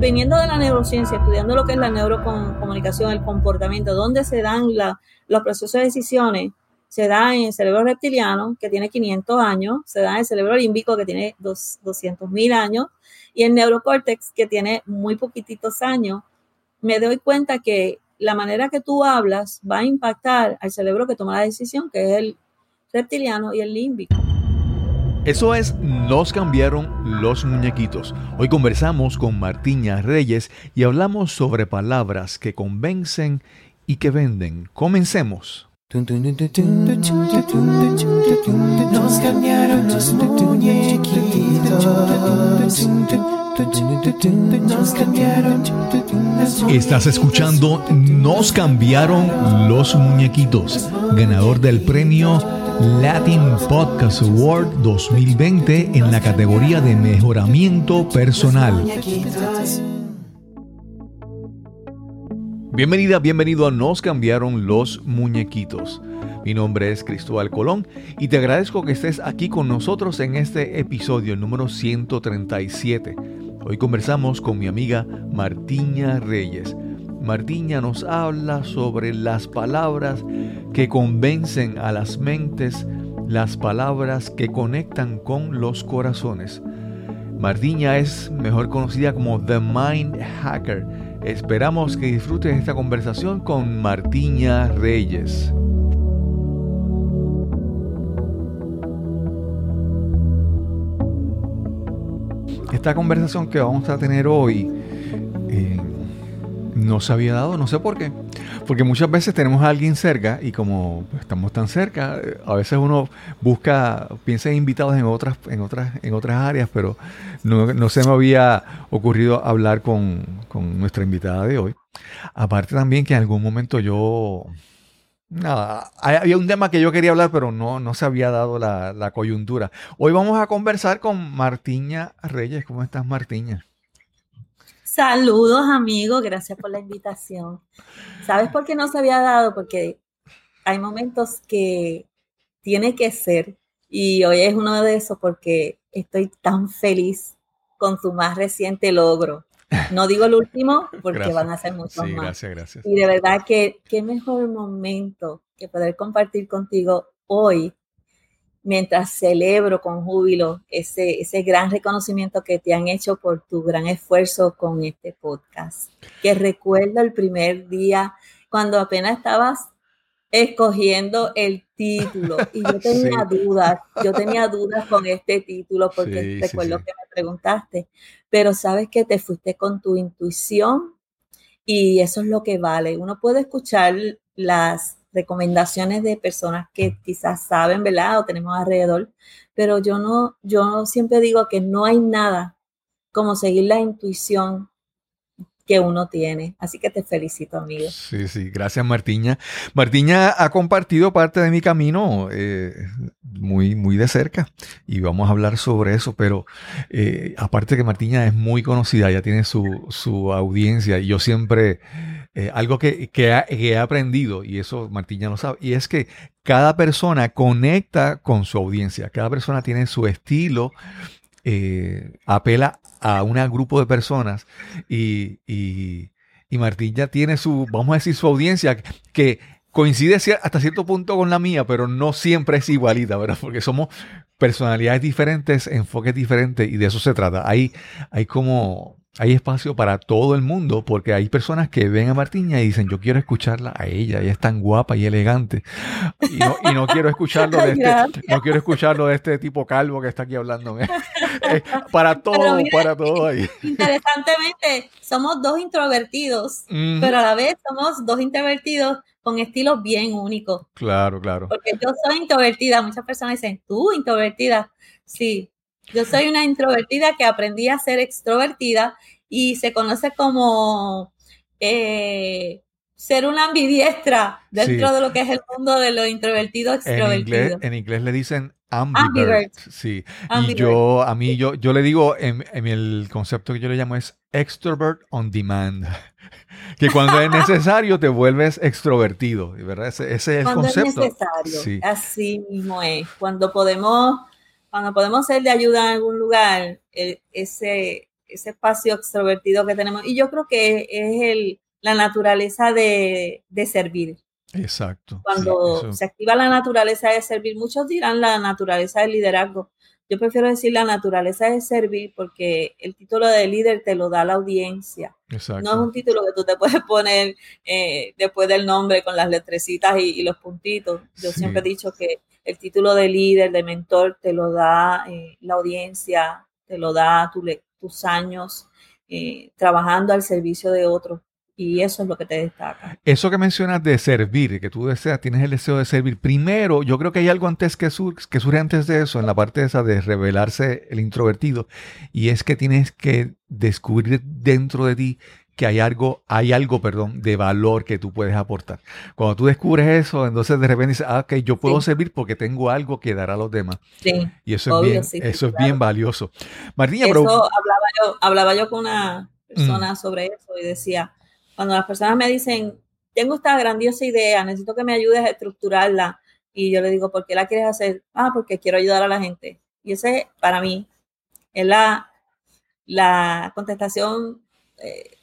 viniendo de la neurociencia, estudiando lo que es la neurocomunicación, el comportamiento, dónde se dan los procesos de decisiones, se da en el cerebro reptiliano, que tiene 500 años, se da en el cerebro límbico, que tiene 200 mil años, y el neurocórtex, que tiene muy poquititos años, me doy cuenta que la manera que tú hablas va a impactar al cerebro que toma la decisión, que es el reptiliano y el límbico. Eso es Nos cambiaron los muñequitos. Hoy conversamos con Martiña Reyes y hablamos sobre palabras que convencen y que venden. Comencemos. Nos cambiaron los muñequitos. Estás escuchando Nos cambiaron los muñequitos, ganador del premio Latin Podcast Award 2020 en la categoría de mejoramiento personal. Bienvenida, bienvenido a Nos cambiaron los muñequitos. Mi nombre es Cristóbal Colón y te agradezco que estés aquí con nosotros en este episodio número 137. Hoy conversamos con mi amiga Martiña Reyes. Martiña nos habla sobre las palabras que convencen a las mentes, las palabras que conectan con los corazones. Martiña es mejor conocida como The Mind Hacker Esperamos que disfrutes esta conversación con Martiña Reyes. Esta conversación que vamos a tener hoy eh, no se había dado, no sé por qué. Porque muchas veces tenemos a alguien cerca y como estamos tan cerca, a veces uno busca, piensa en invitados en otras, en otras, en otras áreas, pero no, se me había ocurrido hablar con, nuestra invitada de hoy. Aparte también que en algún momento yo Nada, había un tema que yo quería hablar, pero no, no se había dado la, la, coyuntura. Hoy vamos a conversar con Martiña Reyes. ¿Cómo estás, Martiña? Saludos, amigos. Gracias por la invitación. ¿Sabes por qué no se había dado? Porque hay momentos que tiene que ser. Y hoy es uno de esos porque estoy tan feliz con tu más reciente logro. No digo el último porque van a ser muchos sí, más. Gracias, gracias. Y de verdad que qué mejor momento que poder compartir contigo hoy mientras celebro con júbilo ese, ese gran reconocimiento que te han hecho por tu gran esfuerzo con este podcast. Que recuerdo el primer día cuando apenas estabas escogiendo el título y yo tenía dudas, yo tenía dudas con este título porque recuerdo que me preguntaste, pero sabes que te fuiste con tu intuición y eso es lo que vale. Uno puede escuchar las recomendaciones de personas que quizás saben, ¿verdad? O tenemos alrededor, pero yo no, yo siempre digo que no hay nada como seguir la intuición que uno tiene. Así que te felicito, amigo. Sí, sí, gracias Martiña. Martiña ha compartido parte de mi camino eh, muy, muy de cerca y vamos a hablar sobre eso, pero eh, aparte que Martiña es muy conocida, ya tiene su, su audiencia y yo siempre eh, algo que, he aprendido, y eso Martín ya lo sabe, y es que cada persona conecta con su audiencia, cada persona tiene su estilo, eh, apela a un grupo de personas y, y, Martín ya tiene su, vamos a decir, su audiencia que coincide hasta cierto punto con la mía, pero no siempre es igualita, ¿verdad? Porque somos personalidades diferentes, enfoques diferentes y de eso se trata. Hay, hay como hay espacio para todo el mundo porque hay personas que ven a Martiña y dicen, yo quiero escucharla a ella, ella es tan guapa y elegante. Y no, quiero escucharlo de este, no quiero escucharlo de este tipo calvo que está aquí hablando. para todo, para todo ahí. Interesantemente, somos dos introvertidos, pero a la vez somos dos introvertidos con estilos bien únicos. Claro, claro. Porque yo soy introvertida, muchas personas dicen, tú introvertida. Sí, yo soy una introvertida que aprendí a ser extrovertida y se conoce como eh, ser una ambidiestra dentro de lo que es el mundo de lo introvertido extrovertido. En inglés, le dicen ambivert. Sí. Y yo, a mí, yo, yo le digo, en, el concepto que yo le llamo es extrovert on demand. que cuando es necesario te vuelves extrovertido, ¿verdad? Ese, es el concepto. Es necesario. Así mismo es. Cuando podemos cuando podemos ser de ayuda en algún lugar, ese, ese espacio extrovertido que tenemos. Y yo creo que es el, la naturaleza de, de servir. Exacto. Cuando se activa la naturaleza de servir, muchos dirán la naturaleza del liderazgo. Yo prefiero decir la naturaleza de servir porque el título de líder te lo da la audiencia. Exacto. No es un título que tú te puedes poner eh, después del nombre con las letrecitas y, los puntitos. Yo siempre he dicho que el título de líder, de mentor, te lo da eh, la audiencia, te lo da tus años eh, trabajando al servicio de otros. Y eso es lo que te destaca. Eso que mencionas de servir, que tú deseas, tienes el deseo de servir. Primero, yo creo que hay algo antes que, que surge antes de eso, en la parte esa de revelarse el introvertido, y es que tienes que descubrir dentro de ti que hay algo, hay algo, perdón, de valor que tú puedes aportar. Cuando tú descubres eso, entonces de repente dices, ah, ok, yo puedo servir porque tengo algo que dar a los demás. Sí. Y eso es bien, eso es bien valioso. Martina, eso hablaba yo, hablaba yo con una persona mm. sobre eso y decía, cuando las personas me dicen, tengo esta grandiosa idea, necesito que me ayudes a estructurarla, y yo le digo, ¿por qué la quieres hacer? Ah, porque quiero ayudar a la gente. Y ese, para mí, es la, la contestación eh,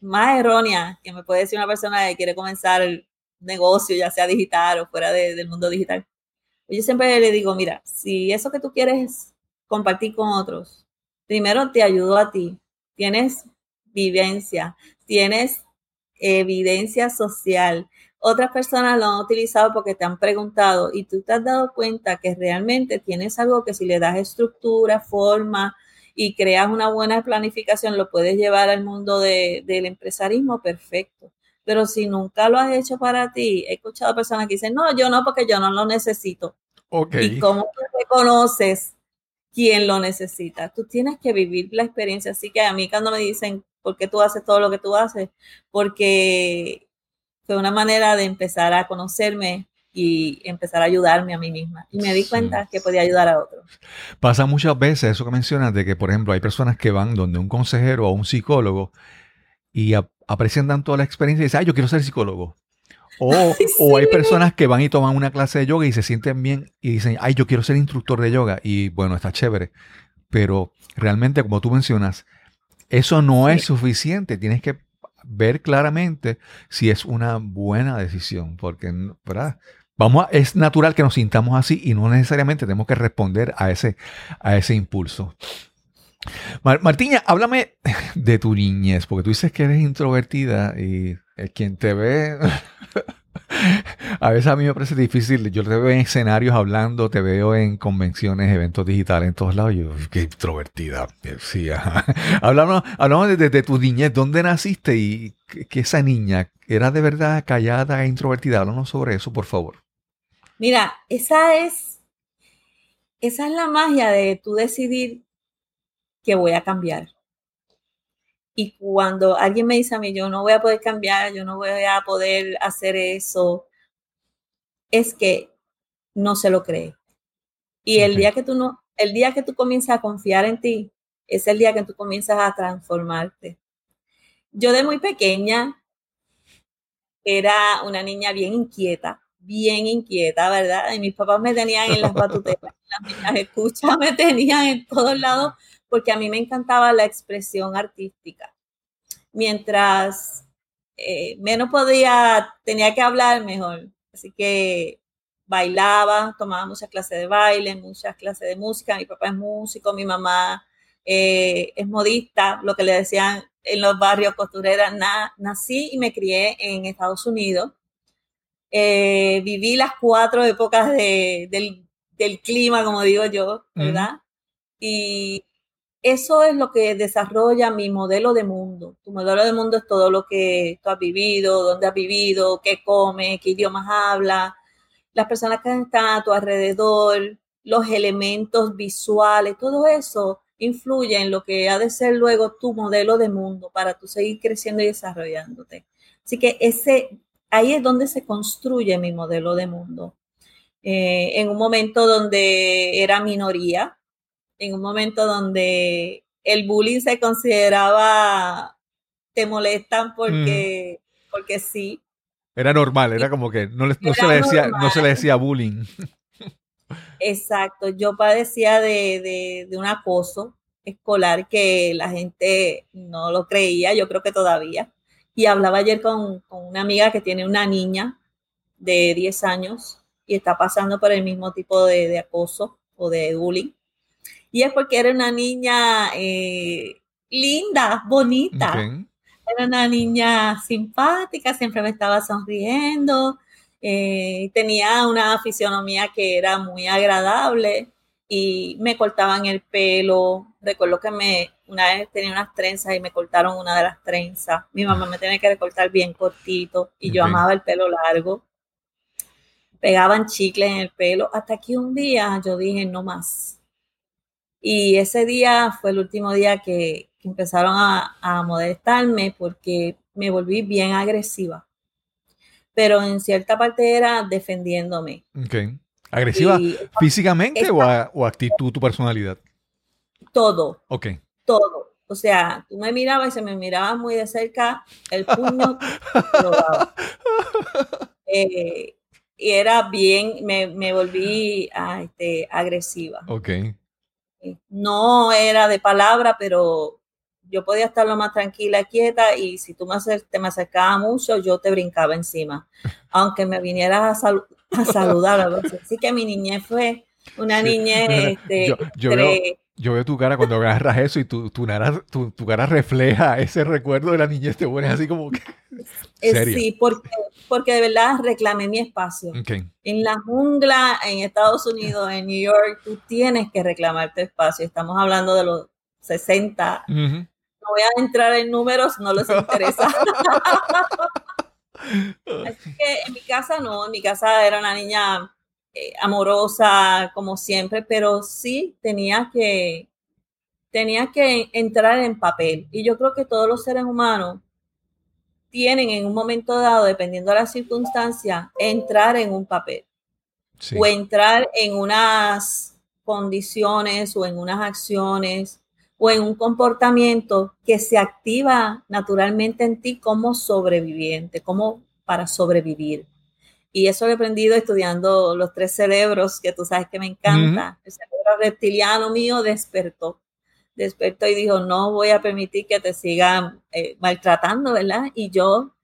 más errónea que me puede decir una persona que quiere comenzar el negocio, ya sea digital o fuera del mundo digital. Yo siempre le digo, mira, si eso que tú quieres compartir con otros, primero te ayudo a ti, tienes vivencia, tienes evidencia social. Otras personas lo han utilizado porque te han preguntado y tú te has dado cuenta que realmente tienes algo que si le das estructura, forma y creas una buena planificación, lo puedes llevar al mundo del empresarismo perfecto. Pero si nunca lo has hecho para ti, he escuchado personas que dicen, no, yo no, porque yo no lo necesito. ¿Y cómo reconoces quién lo necesita? Tú tienes que vivir la experiencia. Así que a mí cuando me dicen, ¿Por qué tú haces todo lo que tú haces? Porque fue una manera de empezar a conocerme y empezar a ayudarme a mí misma. Y me di cuenta que podía ayudar a otros. Pasa muchas veces eso que mencionas de que, por ejemplo, hay personas que van donde un consejero o un psicólogo y aprecian tanto la experiencia y dicen, ay, yo quiero ser psicólogo. O, o, hay personas que van y toman una clase de yoga y se sienten bien y dicen, ay, yo quiero ser instructor de yoga. Y bueno, está chévere. Pero realmente, como tú mencionas, eso no es suficiente, tienes que ver claramente si es una buena decisión, porque Vamos es natural que nos sintamos así y no necesariamente tenemos que responder a ese, a ese impulso. Martiña, háblame de tu niñez, porque tú dices que eres introvertida y quien te ve a veces a mí me parece difícil. Yo te veo en escenarios hablando, te veo en convenciones, eventos digitales en todos lados. Yo, qué introvertida. Sí, Hablamos, hablamos de, tu niñez. ¿Dónde naciste y que, esa niña era de verdad callada e introvertida? Háblanos sobre eso, por favor. Mira, esa es, esa es la magia de tú decidir que voy a cambiar. Y cuando alguien me dice a mí, yo no voy a poder cambiar, yo no voy a poder hacer eso, es que no se lo cree. Y el día que tú no, el día que tú comienzas a confiar en ti, es el día que tú comienzas a transformarte. Yo de muy pequeña era una niña bien inquieta, bien inquieta, ¿verdad? Y mis papás me tenían en las batuteras, en las escuchas me tenían en todos lados porque a mí me encantaba la expresión artística. Mientras eh, menos podía, tenía que hablar mejor. Así que bailaba, tomaba muchas clases de baile, muchas clases de música. Mi papá es músico, mi mamá eh, es modista, lo que le decían en los barrios costureras. nací y me crié en Estados Unidos. Eh, viví las cuatro épocas del, clima, como digo yo, ¿verdad? Y eso es lo que desarrolla mi modelo de mundo. Tu modelo de mundo es todo lo que tú has vivido, dónde has vivido, qué comes, qué idiomas hablas, las personas que están a tu alrededor, los elementos visuales, todo eso influye en lo que ha de ser luego tu modelo de mundo para tú seguir creciendo y desarrollándote. Así que ese, ahí es donde se construye mi modelo de mundo. Eh, en un momento donde era minoría, en un momento donde el bullying se consideraba, te molestan porque, porque sí. Era normal, era como que no, se, le decía, no se le decía bullying. Exacto, yo padecía de, un acoso escolar que la gente no lo creía, yo creo que todavía. Y hablaba ayer con, con una amiga que tiene una niña de 10 años y está pasando por el mismo tipo de, de acoso o de bullying. Y es porque era una niña eh, linda, bonita. Era una niña simpática, siempre me estaba sonriendo, eh, tenía una fisionomía que era muy agradable y me cortaban el pelo. Recuerdo que me una vez tenía unas trenzas y me cortaron una de las trenzas. Mi mamá me tenía que recortar bien cortito y yo amaba el pelo largo. Pegaban chicle en el pelo hasta que un día yo dije no más. Y ese día fue el último día que, empezaron a, a molestarme porque me volví bien agresiva. Pero en cierta parte era defendiéndome. Okay. ¿Agresiva físicamente o, o, actitud, tu personalidad? Todo. Ok. Todo. O sea, tú me mirabas y se me miraba muy de cerca, el puño lo daba. Eh, y era bien, me, me volví ah, este, agresiva. Ok. No era de palabra, pero yo podía estar lo más tranquila, quieta, y si tú me te me acercabas mucho, yo te brincaba encima. Aunque me vinieras a, a saludar. Así que mi niñez fue una niñez... Este, yo, veo, yo, veo, tu cara cuando agarras eso y tu, tu, tu, cara refleja ese recuerdo de la niñez, te pones así como que... Eh, sí, porque, porque de verdad reclamé mi espacio. En la jungla, en Estados Unidos, en New York, tú tienes que reclamar tu espacio. Estamos hablando de los 60. No voy a entrar en números, no les interesa. Así que en mi casa no, en mi casa era una niña amorosa como siempre, pero sí tenía que, tenía que entrar en papel. Y yo creo que todos los seres humanos tienen en un momento dado, dependiendo de la circunstancia, entrar en un papel o entrar en unas condiciones o en unas acciones o en un comportamiento que se activa naturalmente en ti como sobreviviente, como para sobrevivir. Y eso lo he aprendido estudiando los tres cerebros, que tú sabes que me encanta. El cerebro reptiliano mío despertó, despertó y dijo, no voy a permitir que te sigan eh, maltratando, ¿verdad? Y yo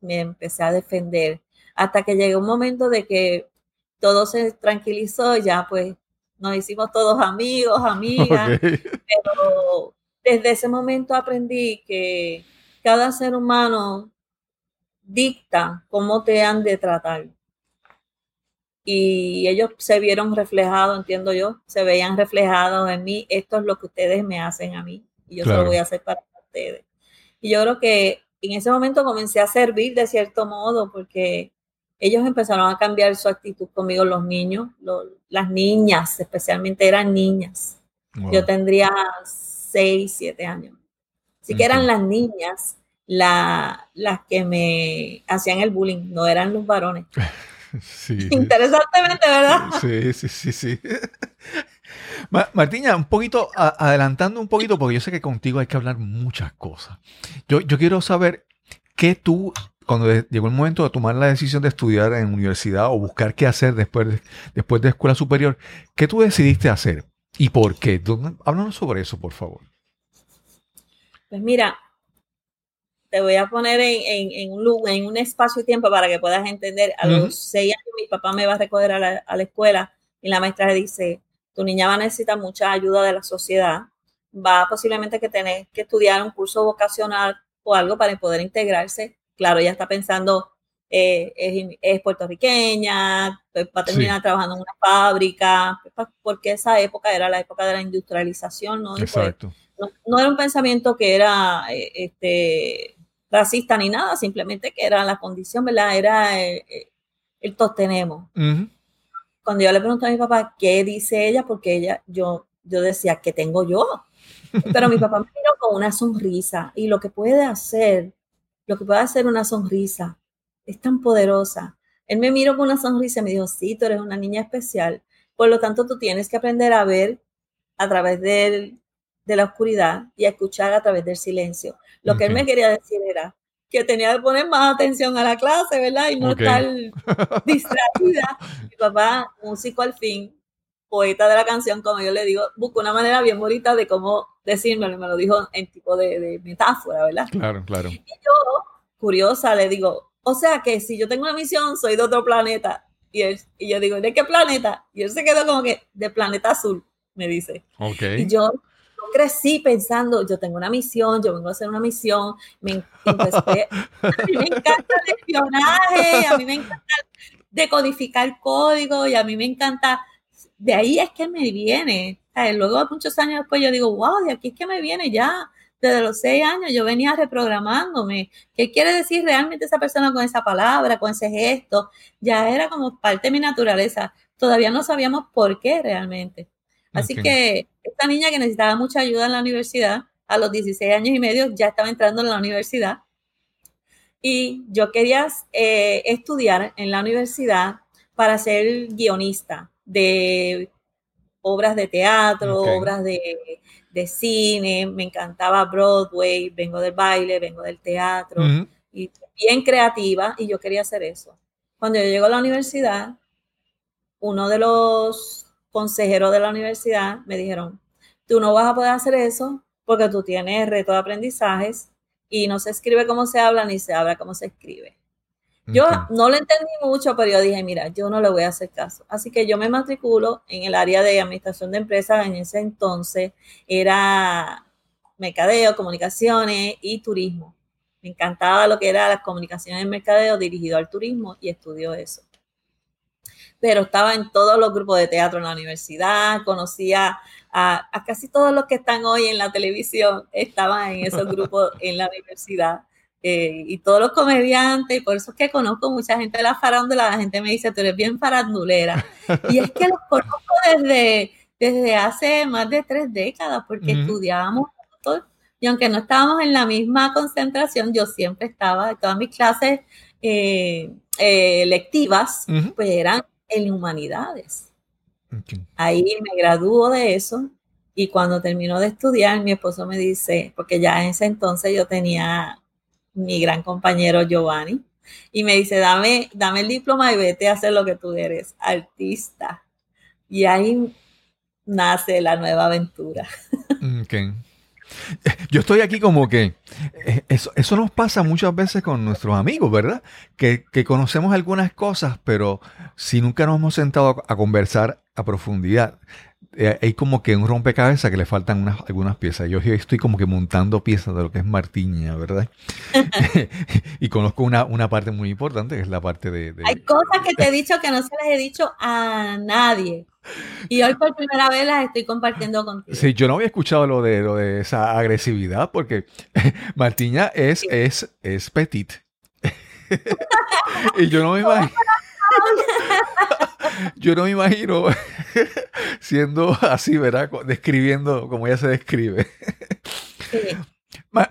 me empecé a defender hasta que llegó un momento de que todo se tranquilizó, ya pues nos hicimos todos amigos, amigas, pero desde ese momento aprendí que cada ser humano dicta cómo te han de tratar. Y ellos se vieron reflejados, entiendo yo, se veían reflejados en mí, esto es lo que ustedes me hacen a mí y yo se lo voy a hacer para ustedes. Y yo creo que en ese momento comencé a servir de cierto modo porque ellos empezaron a cambiar su actitud conmigo, los niños, las niñas, especialmente eran niñas. Yo tendría seis, siete años. Así que eran las niñas la, las que me hacían el bullying, no eran los varones. Interesantemente, ¿verdad? Sí, sí, sí, sí. Martiña, un poquito, adelantando un poquito, porque yo sé que contigo hay que hablar muchas cosas. Yo, yo quiero saber qué tú cuando llegó el momento de tomar la decisión de estudiar en universidad o buscar qué hacer después de, después de escuela superior, ¿qué tú decidiste hacer y por qué? Háblanos sobre eso, por favor. Pues mira, te voy a poner en, un, en un espacio y tiempo para que puedas entender. A los seis años mi papá me va a recoger a la, a la escuela y la maestra le dice, tu niña va a necesitar mucha ayuda de la sociedad, va posiblemente que tener que estudiar un curso vocacional o algo para poder integrarse claro, ella está pensando, eh, es, puertorriqueña, pues, va a terminar trabajando en una fábrica, pues, porque esa época era la época de la industrialización, ¿no? Exacto. no, era un pensamiento que era eh, este, racista ni nada, simplemente que era la condición, ¿verdad? Era eh, el, el tenemos. Cuando yo le pregunto a mi papá qué dice ella, porque ella, yo, yo decía, ¿qué tengo yo? Pero mi papá me miró con una sonrisa y lo que puede hacer lo que puede hacer una sonrisa. Es tan poderosa. Él me miró con una sonrisa y me dijo, sí, tú eres una niña especial. Por lo tanto, tú tienes que aprender a ver a través de la oscuridad y a escuchar a través del silencio. Lo que él me quería decir era que tenía que poner más atención a la clase, ¿verdad? Y no estar distraída. Mi papá, músico al fin, poeta de la canción, como yo le digo, busco una manera bien bonita de cómo decírmelo, me lo dijo en tipo de, metáfora, ¿verdad? Claro, claro. Y yo, curiosa, le digo, o sea que si yo tengo una misión, soy de otro planeta. Y, él, y yo digo, ¿de qué planeta? Y él se quedó como que, de planeta azul, me dice. Okay. Y yo, crecí pensando, yo tengo una misión, yo vengo a hacer una misión, me, a mí me encanta el espionaje, a mí me encanta decodificar código y a mí me encanta, de ahí es que me viene. Luego, muchos años después, yo digo, wow, de aquí es que me viene ya. Desde los seis años yo venía reprogramándome. ¿Qué quiere decir realmente esa persona con esa palabra, con ese gesto? Ya era como parte de mi naturaleza. Todavía no sabíamos por qué realmente. Así que esta niña que necesitaba mucha ayuda en la universidad, a los 16 años y medio ya estaba entrando en la universidad. Y yo quería eh, estudiar en la universidad para ser guionista de obras de teatro, obras de, cine, me encantaba Broadway, vengo del baile, vengo del teatro, y bien creativa, y yo quería hacer eso. Cuando yo llego a la universidad, uno de los consejeros de la universidad me dijeron, tú no vas a poder hacer eso porque tú tienes reto de aprendizajes y no se escribe como se habla ni se habla como se escribe. Yo no lo entendí mucho, pero yo dije, mira, yo no le voy a hacer caso. Así que yo me matriculo en el área de administración de empresas. En ese entonces era mercadeo, comunicaciones y turismo. Me encantaba lo que era las comunicaciones en mercadeo dirigido al turismo y estudió eso. Pero estaba en todos los grupos de teatro en la universidad, conocía a, casi todos los que están hoy en la televisión, estaban en esos grupos en la universidad. Eh, y todos los comediantes, y por eso es que conozco mucha gente de la farándula, la gente me dice, tú eres bien farandulera. Y es que los conozco desde, desde hace más de tres décadas, porque estudiábamos y aunque no estábamos en la misma concentración, yo siempre estaba, todas mis clases eh, eh, lectivas, pues eran en humanidades. Ahí me graduó de eso y cuando terminó de estudiar, mi esposo me dice, porque ya en ese entonces yo tenía mi gran compañero Giovanni. Y me dice, dame, dame el diploma y vete a hacer lo que tú eres, artista. Y ahí nace la nueva aventura. Yo estoy aquí como que eh, eso, eso, nos pasa muchas veces con nuestros amigos, ¿verdad? Que, que, conocemos algunas cosas, pero si nunca nos hemos sentado a conversar a profundidad, eh, hay como que un rompecabezas que le faltan unas, algunas piezas. Yo estoy como que montando piezas de lo que es Martiña, ¿verdad? y conozco una, una, parte muy importante, que es la parte de, Hay cosas que te he dicho que no se las he dicho a nadie. Y hoy por primera vez las estoy compartiendo contigo. Sí, yo no había escuchado lo de, lo de esa agresividad, porque Martiña es, es, es petit. y yo no me imagino. Yo no me imagino siendo así, ¿verdad? Describiendo como ella se describe.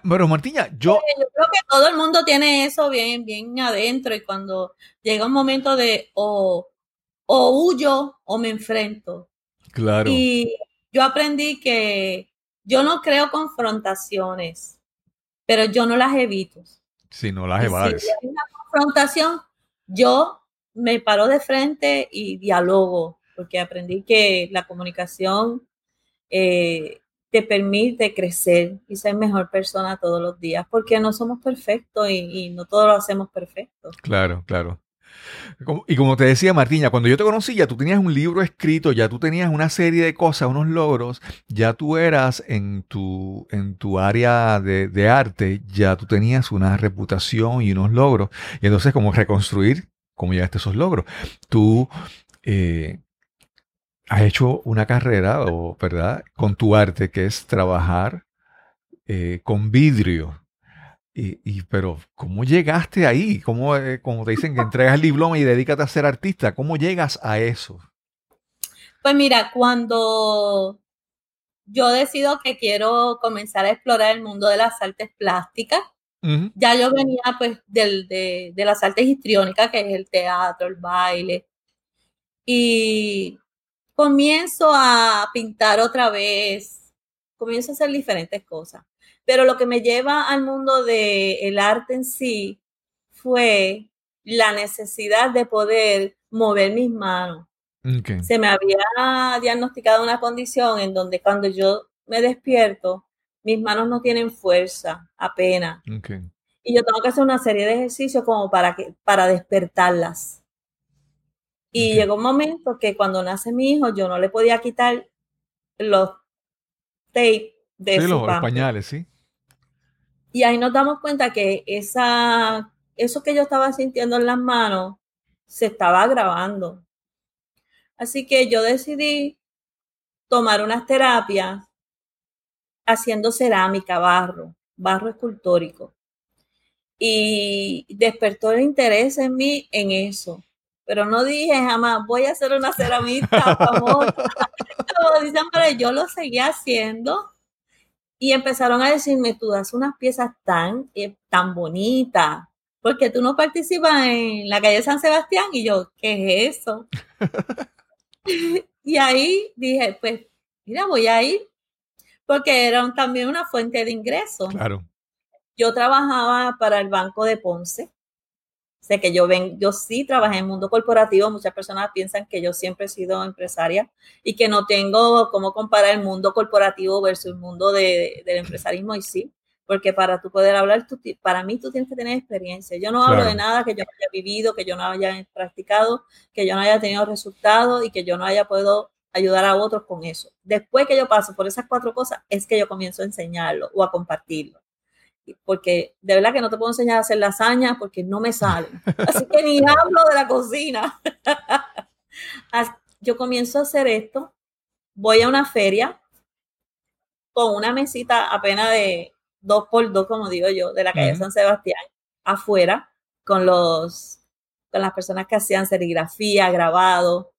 Pero Martiña, yo... yo creo que todo el mundo tiene eso bien, bien adentro y cuando llega un momento de o, o huyo o me enfrento. Claro. Y yo aprendí que yo no creo confrontaciones, pero yo no las evito. Si no las evades. Si hay una confrontación, yo me paro de frente y dialogo, porque aprendí que la comunicación eh, te permite crecer y ser mejor persona todos los días, porque no somos perfectos y, no todos lo hacemos perfecto. Claro, claro. Y como te decía Martiña, cuando yo te conocí ya tú tenías un libro escrito, ya tú tenías una serie de cosas, unos logros, ya tú eras en tu, en tu área de, de arte, ya tú tenías una reputación y unos logros. Y entonces como reconstruir cómo llegaste a esos logros. Tú eh, has hecho una carrera, o, ¿verdad?, con tu arte, que es trabajar eh, con vidrio. Y, pero, ¿cómo llegaste ahí? ¿Cómo, eh, como te dicen que entregas el diploma y dedícate a ser artista? ¿Cómo llegas a eso? Pues mira, cuando yo decido que quiero comenzar a explorar el mundo de las artes plásticas, ya yo venía pues del, de, de, las artes histriónicas, que es el teatro, el baile, y comienzo a pintar otra vez, comienzo a hacer diferentes cosas. Pero lo que me lleva al mundo del arte en sí fue la necesidad de poder mover mis manos, Se me había diagnosticado una condición en donde cuando yo me despierto, mis manos no tienen fuerza, apenas. Y yo tengo que hacer una serie de ejercicios como para, que, para despertarlas. Y llegó un momento que cuando nace mi hijo, yo no le podía quitar los tape de sí, los pañales, sí. Y ahí nos damos cuenta que esa, eso que yo estaba sintiendo en las manos se estaba grabando. Así que yo decidí tomar unas terapias haciendo cerámica, barro, barro escultórico. Y despertó el interés en mí en eso. Pero no dije jamás, voy a hacer una ceramista famosa. yo lo seguía haciendo y empezaron a decirme, tú das unas piezas tan, eh, tan bonitas, porque tú no participas en la calle San Sebastián. Y yo, ¿qué es eso? y ahí dije, pues, mira, voy a ir, porque era también una fuente de ingresos. Claro. Yo trabajaba para el Banco de Ponce Sé que yo ven, yo sí trabajé en el mundo corporativo, muchas personas piensan que yo siempre he sido empresaria y que no tengo cómo comparar el mundo corporativo versus el mundo de, del empresarismo y sí, porque para tú poder hablar, para mí tú tienes que tener experiencia. Yo no hablo de nada que yo no haya vivido, que yo no haya practicado, que yo no haya tenido resultados y que yo no haya podido ayudar a otros con eso. Después que yo paso por esas cuatro cosas, es que yo comienzo a enseñarlo o a compartirlo porque de verdad que no te puedo enseñar a hacer lasaña porque no me salen. Así que ni hablo de la cocina. Yo comienzo a hacer esto, voy a una feria con una mesita apenas de dos por dos, como digo yo, de la calle San Sebastián, afuera, con los con las personas que hacían serigrafía, grabado.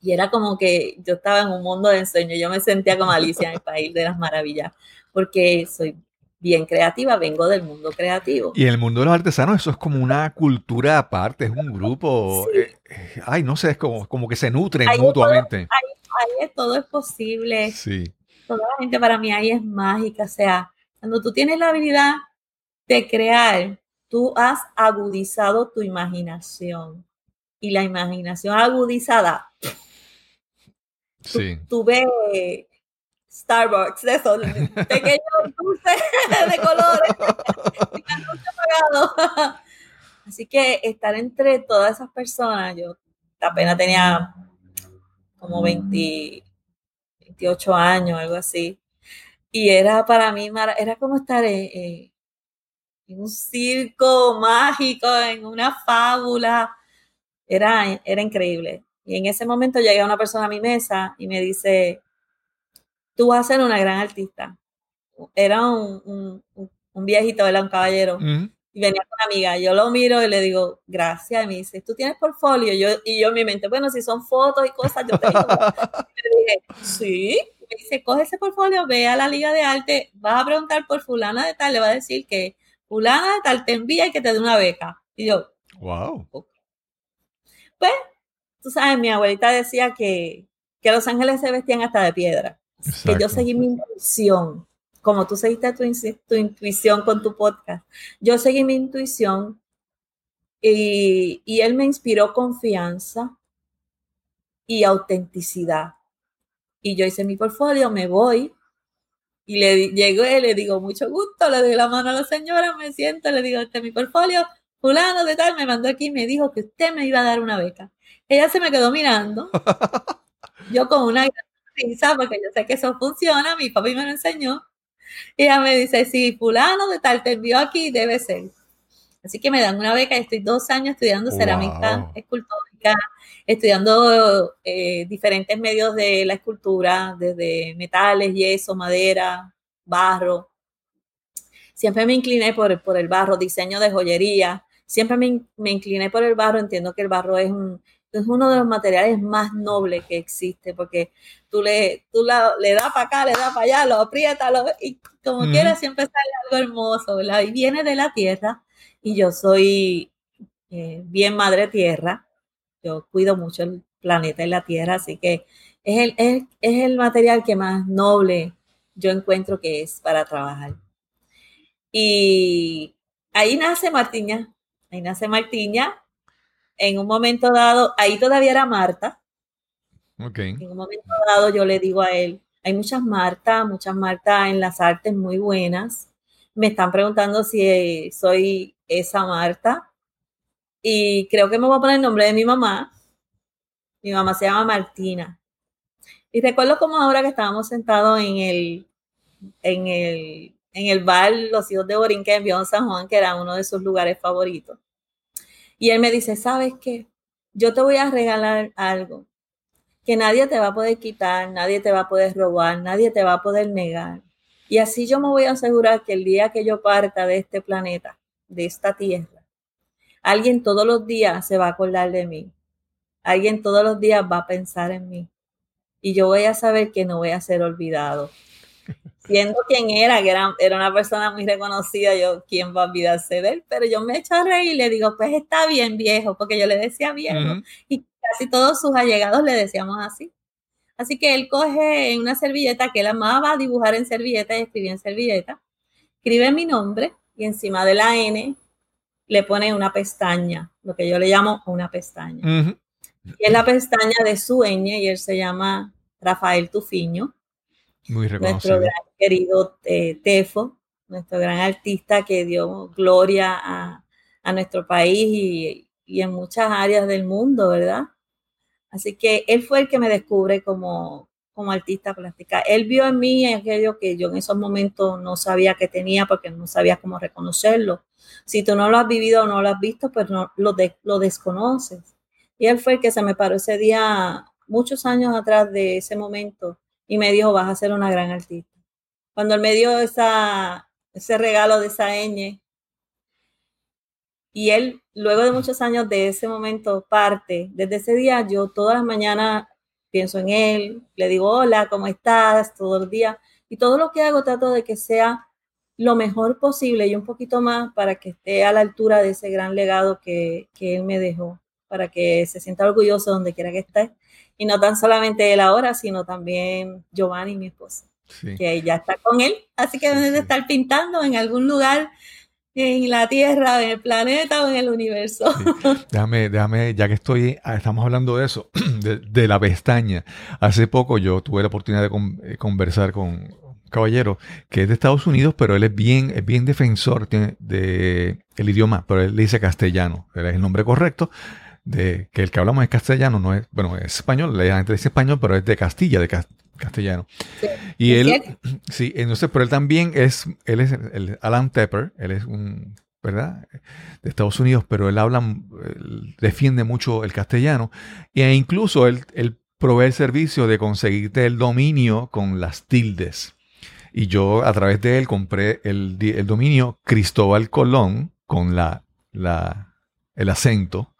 Y era como que yo estaba en un mundo de ensueño. Yo me sentía como Alicia en el País de las Maravillas, porque soy bien creativa, vengo del mundo creativo. Y en el mundo de los artesanos eso es como una cultura aparte, es un grupo, eh, eh, ay, no sé, es como, como que se nutren mutuamente. ahí, todo es posible. Sí. Toda la gente para mí ahí es mágica, o sea, cuando tú tienes la habilidad de crear, tú has agudizado tu imaginación. Y la imaginación agudizada, sí. tú ves Starbucks, de esos pequeños dulces de colores, Así que estar entre todas esas personas, yo apenas tenía como 20, 28 años, algo así, y era para mí, era como estar en, en un circo mágico, en una fábula, era, era increíble. Y en ese momento llega una persona a mi mesa y me dice, tú vas a ser una gran artista. Era un, viejito, era un caballero. Y venía con una amiga. Yo lo miro y le digo, gracias. Y me dice, ¿tú tienes portfolio? Yo, y yo en mi mente, bueno, si son fotos y cosas, yo tengo. y le dije, sí. Me dice, coge ese portfolio, ve a la Liga de Arte, vas a preguntar por fulana de tal, le va a decir que fulana de tal te envía y que te dé una beca. Y yo, wow. Pues, tú sabes, mi abuelita decía que, que los ángeles se vestían hasta de piedra que yo seguí mi intuición, como tú seguiste tu, tu, intuición con tu podcast. Yo seguí mi intuición y, y él me inspiró confianza y autenticidad. Y yo hice mi portfolio, me voy y le llego y le digo, mucho gusto, le doy la mano a la señora, me siento, le digo, este es mi portfolio, fulano de tal, me mandó aquí y me dijo que usted me iba a dar una beca. Ella se me quedó mirando, yo con una porque yo sé que eso funciona, mi papi me lo enseñó. Y ella me dice, si fulano de tal te envió aquí, debe ser. Así que me dan una beca y estoy dos años estudiando cerámica escultórica, estudiando eh, diferentes medios de la escultura, desde metales, yeso, madera, barro. Siempre me incliné por, por el barro, diseño de joyería. Siempre me, me incliné por el barro. Entiendo que el barro es un, es uno de los materiales más nobles que existe, porque tú le, tú le das para acá, le das para allá, lo aprietas, y como quieras siempre sale algo hermoso, ¿verdad? Y viene de la tierra, y yo soy eh, bien madre tierra, yo cuido mucho el planeta y la tierra, así que es el, es, es el material que más noble yo encuentro que es para trabajar. Y ahí nace Martiña, ahí nace Martiña, en un momento dado, ahí todavía era Marta, En un momento dado yo le digo a él, hay muchas Marta, muchas Marta en las artes muy buenas. Me están preguntando si soy esa Marta. Y creo que me voy a poner el nombre de mi mamá. Mi mamá se llama Martina. Y recuerdo como ahora que estábamos sentados en el, en el, en el bar Los Hijos de Borinque en San Juan, que era uno de sus lugares favoritos. Y él me dice, ¿sabes qué? Yo te voy a regalar algo que nadie te va a poder quitar, nadie te va a poder robar, nadie te va a poder negar. Y así yo me voy a asegurar que el día que yo parta de este planeta, de esta tierra, alguien todos los días se va a acordar de mí. Alguien todos los días va a pensar en mí. Y yo voy a saber que no voy a ser olvidado. Siendo quien era, que era, una persona muy reconocida, yo, ¿quién va a olvidarse de él? Pero yo me echo a reír y le digo, pues está bien viejo, porque yo le decía viejo. Y casi todos sus allegados le decíamos así. Así que él coge en una servilleta que él amaba dibujar en servilleta y escribía en servilleta, escribe mi nombre y encima de la N le pone una pestaña, lo que yo le llamo una pestaña. Y es la pestaña de su ñ y él se llama Rafael Tufiño. Muy reconocido. Nuestro gran querido eh, Tefo, nuestro gran artista que dio gloria a, a nuestro país y, y en muchas áreas del mundo, ¿verdad? Así que él fue el que me descubre como, como artista plástica. Él vio en mí aquello que yo en esos momentos no sabía que tenía porque no sabía cómo reconocerlo. Si tú no lo has vivido o no lo has visto, pues no, lo, lo desconoces. Y él fue el que se me paró ese día, muchos años atrás de ese momento, y me dijo, vas a ser una gran artista. Cuando él me dio ese regalo de esa ñ, y él, luego de muchos años de ese momento, parte. Desde ese día, yo todas las mañanas pienso en él, le digo, hola, ¿cómo estás? Todo el día. Y todo lo que hago trato de que sea lo mejor posible y un poquito más para que esté a la altura de ese gran legado que, que él me dejó, para que se sienta orgulloso donde quiera que esté. Y no tan solamente él ahora, sino también Giovanni, mi esposa, que ya está con él. Así que debe de estar pintando en algún lugar en la Tierra, en el planeta o en el universo. Déjame, déjame, ya que estoy, ah, estamos hablando de eso, de, la pestaña. Hace poco yo tuve la oportunidad de eh, conversar con un caballero que es de Estados Unidos, pero él es bien, es bien defensor de, el idioma, pero él dice castellano, es el nombre correcto. De que el que hablamos es castellano, no es, bueno, es español, la gente dice español, pero es de Castilla, de, castellano. Y él, sí, entonces, pero él también es, él es el Alan Tepper, él es un, ¿verdad? De Estados Unidos, pero él habla, defiende mucho el castellano e incluso él, él provee el servicio de conseguirte el dominio con las tildes. Y yo a través de él compré el, el dominio Cristóbal Colón con la, la, el acento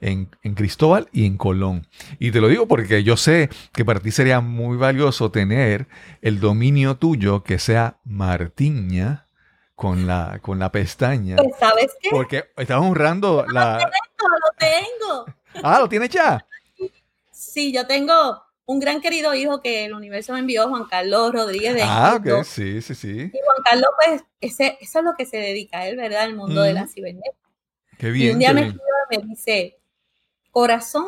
en, Cristóbal y en Colón. Y te lo digo porque yo sé que para ti sería muy valioso tener el dominio tuyo que sea Martiña con la, con la pestaña. Pues, ¿Sabes qué? Porque estás honrando la... Lo tengo, lo tengo. Ah, ¿lo tienes ya? Sí, yo tengo un gran querido hijo que el universo me envió, Juan Carlos Rodríguez de Ah, ok, sí, sí, sí. Y Juan Carlos, pues, ese, eso es lo que se dedica a él, ¿verdad? El mundo de la cibernética. Qué bien. Y un día me, me dice, corazón,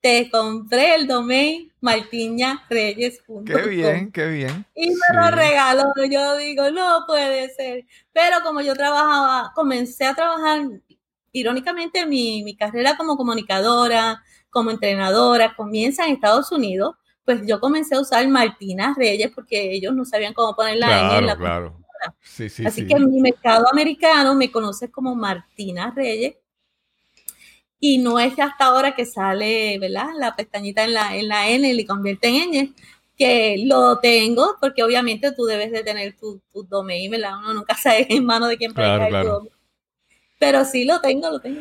te compré el domain martiñareyes.com. Qué bien, qué bien. Y me lo regaló. Yo digo, no puede ser. Pero como yo trabajaba, comencé a trabajar, irónicamente, mi, mi carrera como comunicadora, como entrenadora, comienza en Estados Unidos. Pues yo comencé a usar Martina Reyes porque ellos no sabían cómo poner la en la claro. Sí, sí, Así que mi mercado americano me conoce como Martina Reyes y no es hasta ahora que sale, ¿verdad? La pestañita en la, en la N y le convierte en ñ, que lo tengo, porque obviamente tú debes de tener tu, tu domain, ¿verdad? Uno nunca sabe en mano de quién claro, claro. Pero sí lo tengo, lo tengo.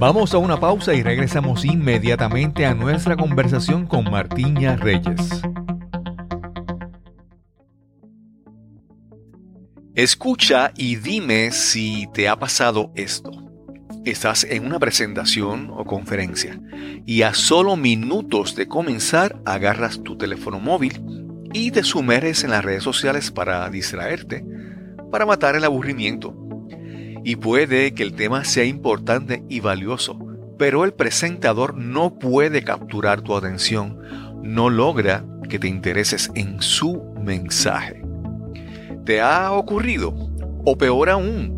Vamos a una pausa y regresamos inmediatamente a nuestra conversación con Martiña Reyes. Escucha y dime si te ha pasado esto. Estás en una presentación o conferencia y a solo minutos de comenzar agarras tu teléfono móvil y te sumerges en las redes sociales para distraerte, para matar el aburrimiento. Y puede que el tema sea importante y valioso, pero el presentador no puede capturar tu atención, no logra que te intereses en su mensaje. ¿Te ha ocurrido? O peor aún,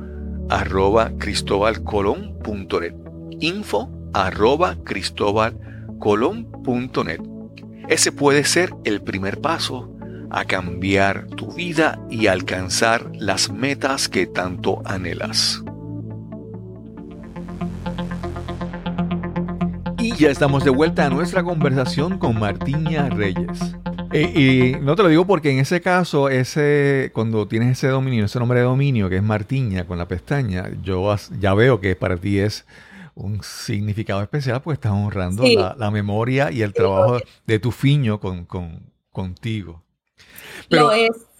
arroba cristobalcolón.net. Info arroba cristobalcolón.net. Ese puede ser el primer paso a cambiar tu vida y alcanzar las metas que tanto anhelas. Y ya estamos de vuelta a nuestra conversación con Martiña Reyes. Y, no te lo digo porque en ese caso, ese, cuando tienes ese dominio, ese nombre de dominio que es Martiña con la pestaña, yo ya veo que para ti es un significado especial, pues estás honrando la, memoria y el trabajo de tu fiño con, contigo. Pero, lo es.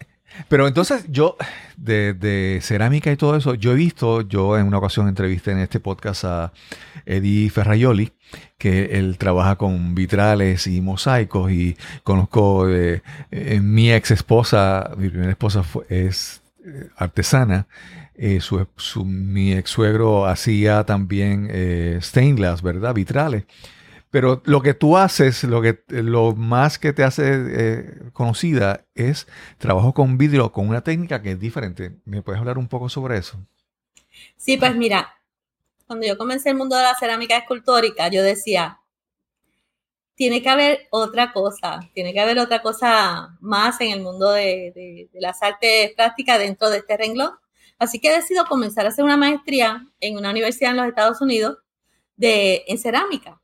Pero entonces yo, de, cerámica y todo eso, yo he visto, yo en una ocasión entrevisté en este podcast a Eddie Ferraioli, que él trabaja con vitrales y mosaicos y conozco eh, eh, mi ex esposa, mi primera esposa es eh, artesana, su, mi ex suegro hacía también stained glass, ¿verdad? Vitrales. Pero lo que tú haces, lo, que, lo más que te hace eh, conocida es trabajo con vidrio con una técnica que es diferente. ¿Me puedes hablar un poco sobre eso? Sí, pues mira, cuando yo comencé el mundo de la cerámica escultórica, yo decía, tiene que haber otra cosa, tiene que haber otra cosa más en el mundo de, las artes plásticas dentro de este renglón. Así que he decidido comenzar a hacer una maestría en una universidad en los Estados Unidos de, en cerámica.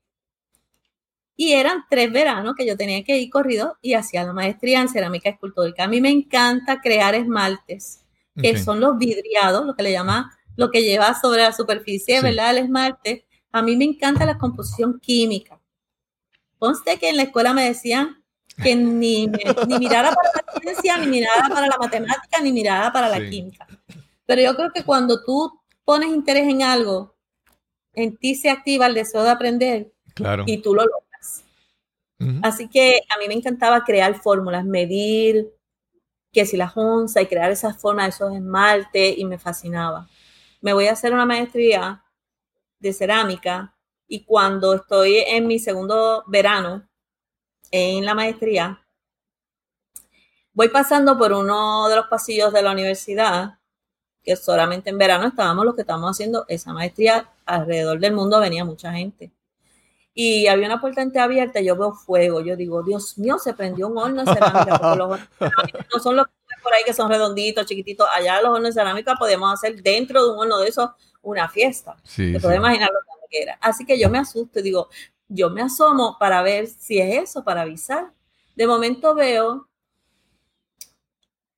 Y eran tres veranos que yo tenía que ir corrido y hacía la maestría en cerámica escultórica. A mí me encanta crear esmaltes, que son los vidriados, lo que le llama, lo que lleva sobre la superficie, ¿verdad? El esmalte. A mí me encanta la composición química. Conste que en la escuela me decían que ni, ni mirara para la ciencia, ni mirara para la matemática, ni mirara para la química. Pero yo creo que cuando tú pones interés en algo, en ti se activa el deseo de aprender claro. y tú lo logras. Así que a mí me encantaba crear fórmulas, medir que si la onza y crear esas formas, esos esmaltes y me fascinaba. Me voy a hacer una maestría de cerámica y cuando estoy en mi segundo verano en la maestría, voy pasando por uno de los pasillos de la universidad, que solamente en verano estábamos los que estábamos haciendo esa maestría, alrededor del mundo venía mucha gente y había una puerta abierta, yo veo fuego, yo digo, Dios mío, se prendió un horno de cerámica, porque los hornos no son los por ahí que son redonditos, chiquititos, allá los hornos de cerámica podemos hacer dentro de un horno de esos una fiesta, sí, te puedes imaginar lo que era. Así que yo me asusto y digo, yo me asomo para ver si es eso, para avisar. De momento veo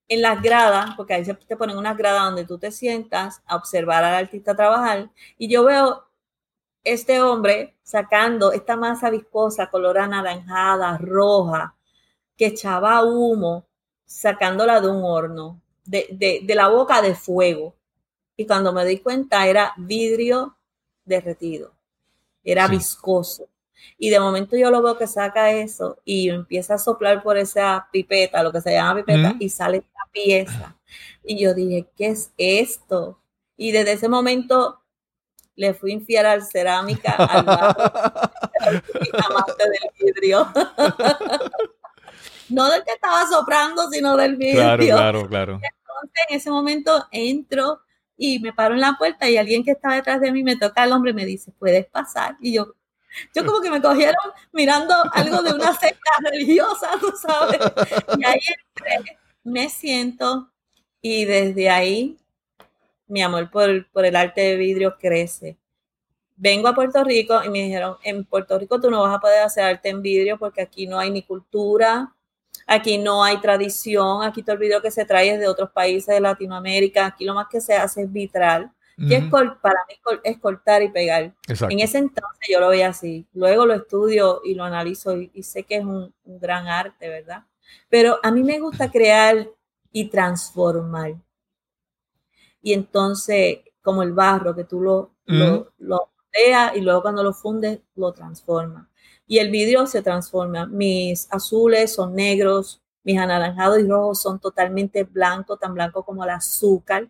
en las gradas, porque ahí se te ponen unas gradas donde tú te sientas a observar al artista trabajar, y yo veo este hombre sacando esta masa viscosa, color anaranjada, roja, que echaba humo, sacándola de un horno, de, la boca de fuego. Y cuando me di cuenta era vidrio derretido, era viscoso. Y de momento yo lo veo que saca eso y empieza a soplar por esa pipeta, lo que se llama pipeta, y sale esta pieza. Y yo dije, ¿qué es esto? Y desde ese momento le fui infiel al cerámica, al amante del vidrio. no del que estaba soprando, sino del vidrio. Claro, claro, claro. Entonces, en ese momento entro y me paro en la puerta y alguien que estaba detrás de mí me toca el hombre y me dice, ¿puedes pasar? Y yo, yo como que me cogieron mirando algo de una secta religiosa, tú sabes. Y ahí entré, me siento y desde ahí mi amor por, por el arte de vidrio crece. Vengo a Puerto Rico y me dijeron, en Puerto Rico tú no vas a poder hacer arte en vidrio porque aquí no hay ni cultura, aquí no hay tradición, aquí todo el vidrio que se trae es de otros países de Latinoamérica, aquí lo más que se hace es vitral, que es para mí es cortar y pegar. En ese entonces yo lo veía así, luego lo estudio y lo analizo y, sé que es un, gran arte, ¿verdad? Pero a mí me gusta crear y transformar. Y entonces, como el barro, que tú lo, lo, lo y luego cuando lo fundes, lo transforma. Y el vidrio se transforma. Mis azules son negros, mis anaranjados y rojos son totalmente blancos, tan blancos como el azúcar.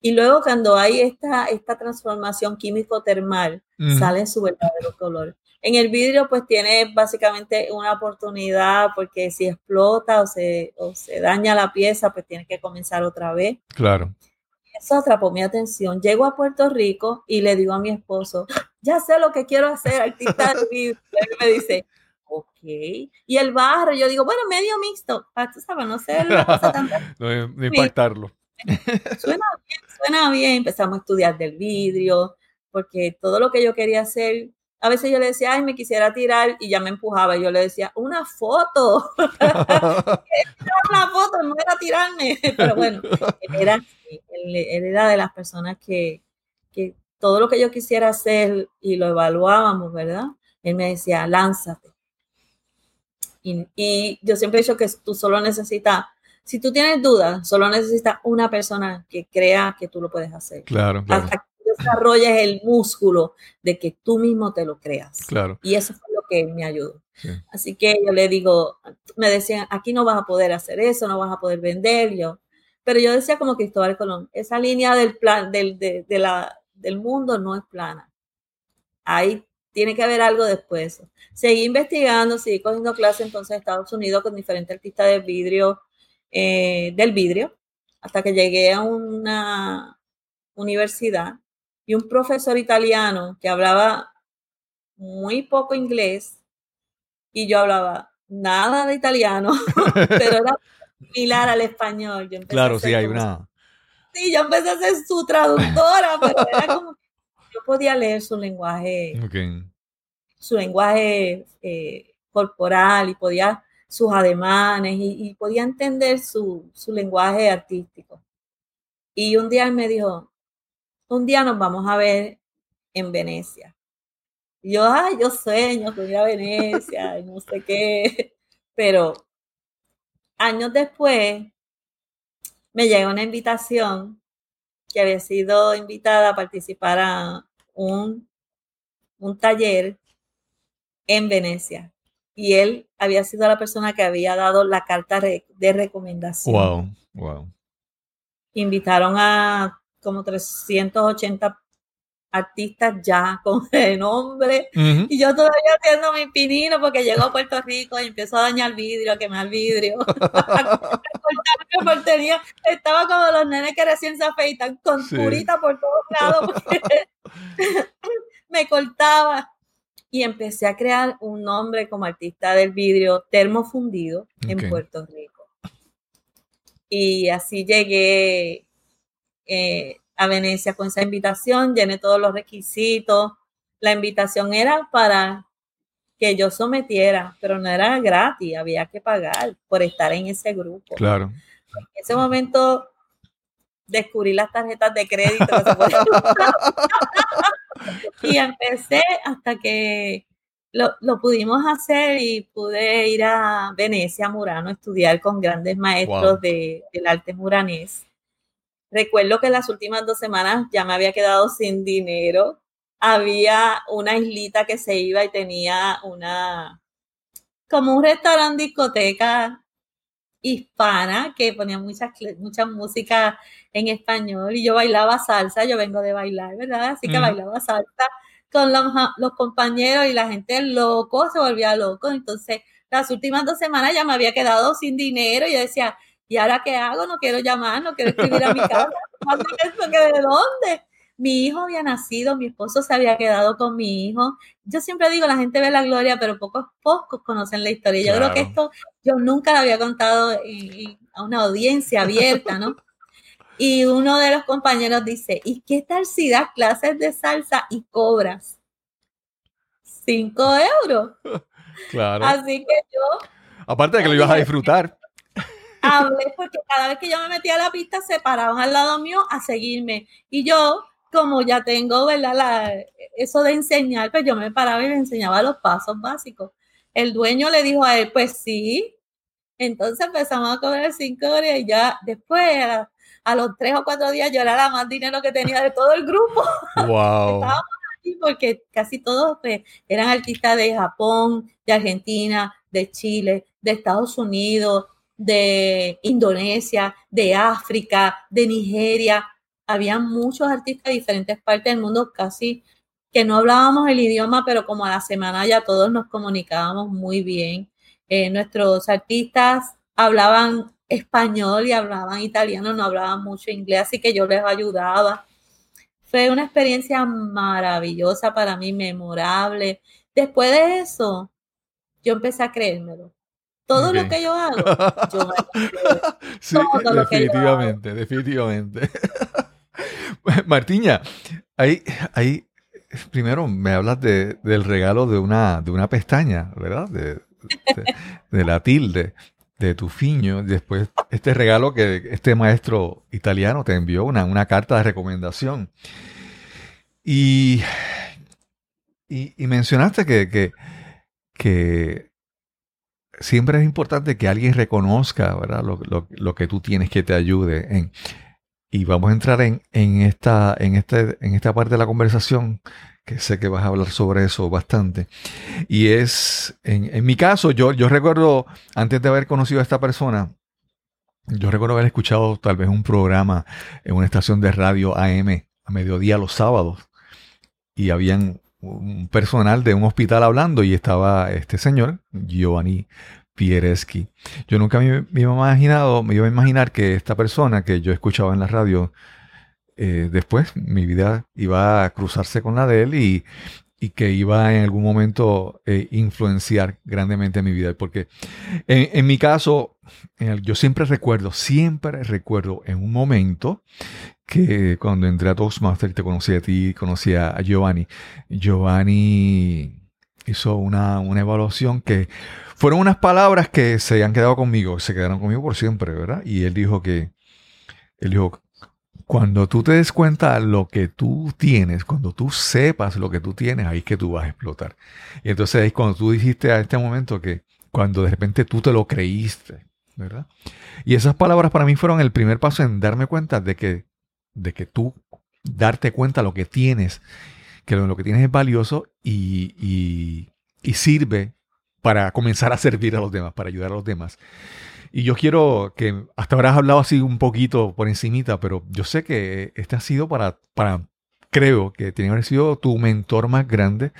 Y luego cuando hay esta, esta transformación químico-termal, sale su verdadero color. En el vidrio pues tiene básicamente una oportunidad porque si explota o se, o se daña la pieza, pues tiene que comenzar otra vez. Claro. Eso atrapó mi atención. Llego a Puerto Rico y le digo a mi esposo, ya sé lo que quiero hacer, artista vidrio. Y me dice, ok. Y el barro, yo digo, bueno, medio mixto, para ah, tú sabes, no sé tan... no, impactarlo. Suena bien, suena bien. Empezamos a estudiar del vidrio, porque todo lo que yo quería hacer a veces yo le decía, ay, me quisiera tirar y ya me empujaba. Y yo le decía, una foto. una foto, no era tirarme. Pero bueno, él era, él, era de las personas que, que todo lo que yo quisiera hacer y lo evaluábamos, ¿verdad? Él me decía, lánzate. Y, y, yo siempre he dicho que tú solo necesitas, si tú tienes dudas, solo necesitas una persona que crea que tú lo puedes hacer. Claro, claro desarrolles el músculo de que tú mismo te lo creas. Claro. Y eso fue lo que me ayudó. Así que yo le digo, me decían, aquí no vas a poder hacer eso, no vas a poder vender, yo. Pero yo decía como Cristóbal Colón, esa línea del plan, del, de, la, del mundo no es plana. Ahí tiene que haber algo después. Seguí investigando, seguí cogiendo clases entonces en Estados Unidos con diferentes artistas de vidrio, eh, del vidrio, hasta que llegué a una universidad y un profesor italiano que hablaba muy poco inglés y yo hablaba nada de italiano, pero era similar al español. claro, sí, hay una... Sí, yo empecé a ser su traductora, pero era como yo podía leer su lenguaje, su lenguaje eh, corporal y podía sus ademanes y, y podía entender su, su lenguaje artístico. Y un día él me dijo, un día nos vamos a ver en Venecia. Y yo, ay, yo sueño con ir a Venecia, y no sé qué. Pero años después me llegó una invitación que había sido invitada a participar a un, un taller en Venecia. Y él había sido la persona que había dado la carta de recomendación. Wow, wow. Invitaron a como 380 artistas ya con nombre. Y yo todavía haciendo mi pinino porque llego a Puerto Rico y empiezo a dañar vidrio, a quemar vidrio. estaba como los nenes que recién se afeitan con curita por todos lados me cortaba. Y empecé a crear un nombre como artista del vidrio termofundido en Puerto Rico. Y así llegué eh, a Venecia con esa invitación, llené todos los requisitos. La invitación era para que yo sometiera, pero no era gratis, había que pagar por estar en ese grupo. Claro. En ese momento descubrí las tarjetas de crédito y empecé hasta que lo, pudimos hacer y pude ir a Venecia, Murano, a estudiar con grandes maestros de, del arte muranés. Recuerdo que las últimas dos semanas ya me había quedado sin dinero, había una islita que se iba y tenía una, como un restaurante discoteca hispana que ponía mucha, mucha música en español y yo bailaba salsa, yo vengo de bailar, ¿verdad? Así que bailaba salsa con los, los, compañeros y la gente loco, se volvía loco. Entonces, las últimas dos semanas ya me había quedado sin dinero y yo decía, ¿y ahora qué hago? No quiero llamar, no quiero escribir a mi casa. ¿De dónde? Mi hijo había nacido, mi esposo se había quedado con mi hijo. Yo siempre digo, la gente ve la gloria, pero pocos, pocos conocen la historia. Yo creo que esto yo nunca lo había contado a una audiencia abierta, ¿no? Y uno de los compañeros dice, ¿y qué tal si das clases de salsa y cobras? Cinco euros. Claro. Así que yo... Aparte de que lo ibas a disfrutar. Hablé porque cada vez que yo me metía a la pista se paraban al lado mío a seguirme. Y yo, como ya tengo, ¿verdad? eso de enseñar, pues yo me paraba y le enseñaba los pasos básicos. El dueño le dijo a él, pues sí. Entonces empezamos a cobrar cinco horas y ya después, a, los tres o cuatro días, yo era la más dinero que tenía de todo el grupo. Wow. Estábamos aquí porque casi todos pues, eran artistas de Japón, de Argentina, de Chile, de Estados Unidos, de Indonesia, de África, de Nigeria había muchos artistas de diferentes partes del mundo, casi que no hablábamos el idioma, pero como a la semana ya todos nos comunicábamos muy bien. Eh, nuestros artistas hablaban español y hablaban italiano, no hablaban mucho inglés, así que yo les ayudaba. Fue una experiencia maravillosa para mí, memorable. Después de eso, yo empecé a creérmelo. Todo lo que yo hago, yo sí, definitivamente, definitivamente. Martiña, ahí, ahí, primero me hablas de, del regalo de una, de una pestaña, ¿verdad? De, la tilde, de tu fiño. Después, este regalo que este maestro italiano te envió, una, una carta de recomendación. Y, y, mencionaste que, que, que, siempre es importante que alguien reconozca ¿verdad? Lo, que tú tienes que te ayude en, y vamos a entrar en, esta, en, este, en esta parte de la conversación, que sé que vas a hablar sobre eso bastante. Y es, en, mi caso, yo, yo recuerdo, antes de haber conocido a esta persona, yo recuerdo haber escuchado tal vez un programa en una estación de radio AM a mediodía los sábados. Y habían un personal de un hospital hablando y estaba este señor, Giovanni Piereschi. Yo nunca me, me, iba imaginado, a imaginar que esta persona que yo escuchaba en la radio, eh, después mi vida iba a cruzarse con la de él y, que iba en algún momento eh, influenciar grandemente mi vida. Porque en, mi caso, yo siempre recuerdo, siempre recuerdo en un momento que cuando entré a Toastmaster te conocí a ti, conocí a Giovanni. Giovanni hizo una, una evaluación que fueron unas palabras que se han quedado conmigo, se quedaron conmigo por siempre, ¿verdad? Y él dijo que, él dijo, cuando tú te des cuenta lo que tú tienes, cuando tú sepas lo que tú tienes, ahí es que tú vas a explotar. Y entonces ahí cuando tú dijiste a este momento que cuando de repente tú te lo creíste, Y esas palabras para mí fueron el primer paso en darme cuenta de que, de que tú darte cuenta lo que tienes, que lo, que tienes es valioso y, y, y sirve para comenzar a servir a los demás, para ayudar a los demás. Y yo quiero que, hasta ahora has hablado así un poquito por encimita, pero yo sé que este ha sido para, para creo que tiene que haber sido tu mentor más grande,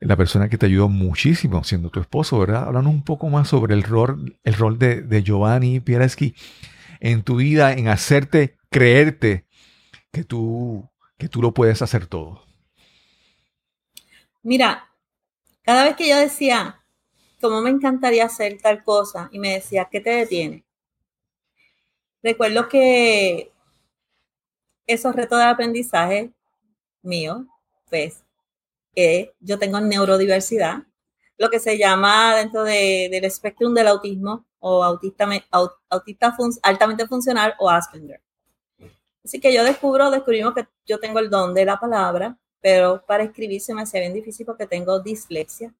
la persona que te ayudó muchísimo siendo tu esposo, ¿verdad? Hablando un poco más sobre el rol, el rol de, Giovanni Piereschi en tu vida, en hacerte creerte que tú, que tú lo puedes hacer todo. Mira, cada vez que yo decía, ¿cómo me encantaría hacer tal cosa? Y me decía, ¿qué te detiene? Recuerdo que esos retos de aprendizaje mío, pues, que yo tengo neurodiversidad, lo que se llama dentro del espectro del autismo o autista, autista altamente funcional o Asperger. Así que yo descubro, descubrimos que yo tengo el don de la palabra, pero para escribir se me hacía bien difícil porque tengo dislexia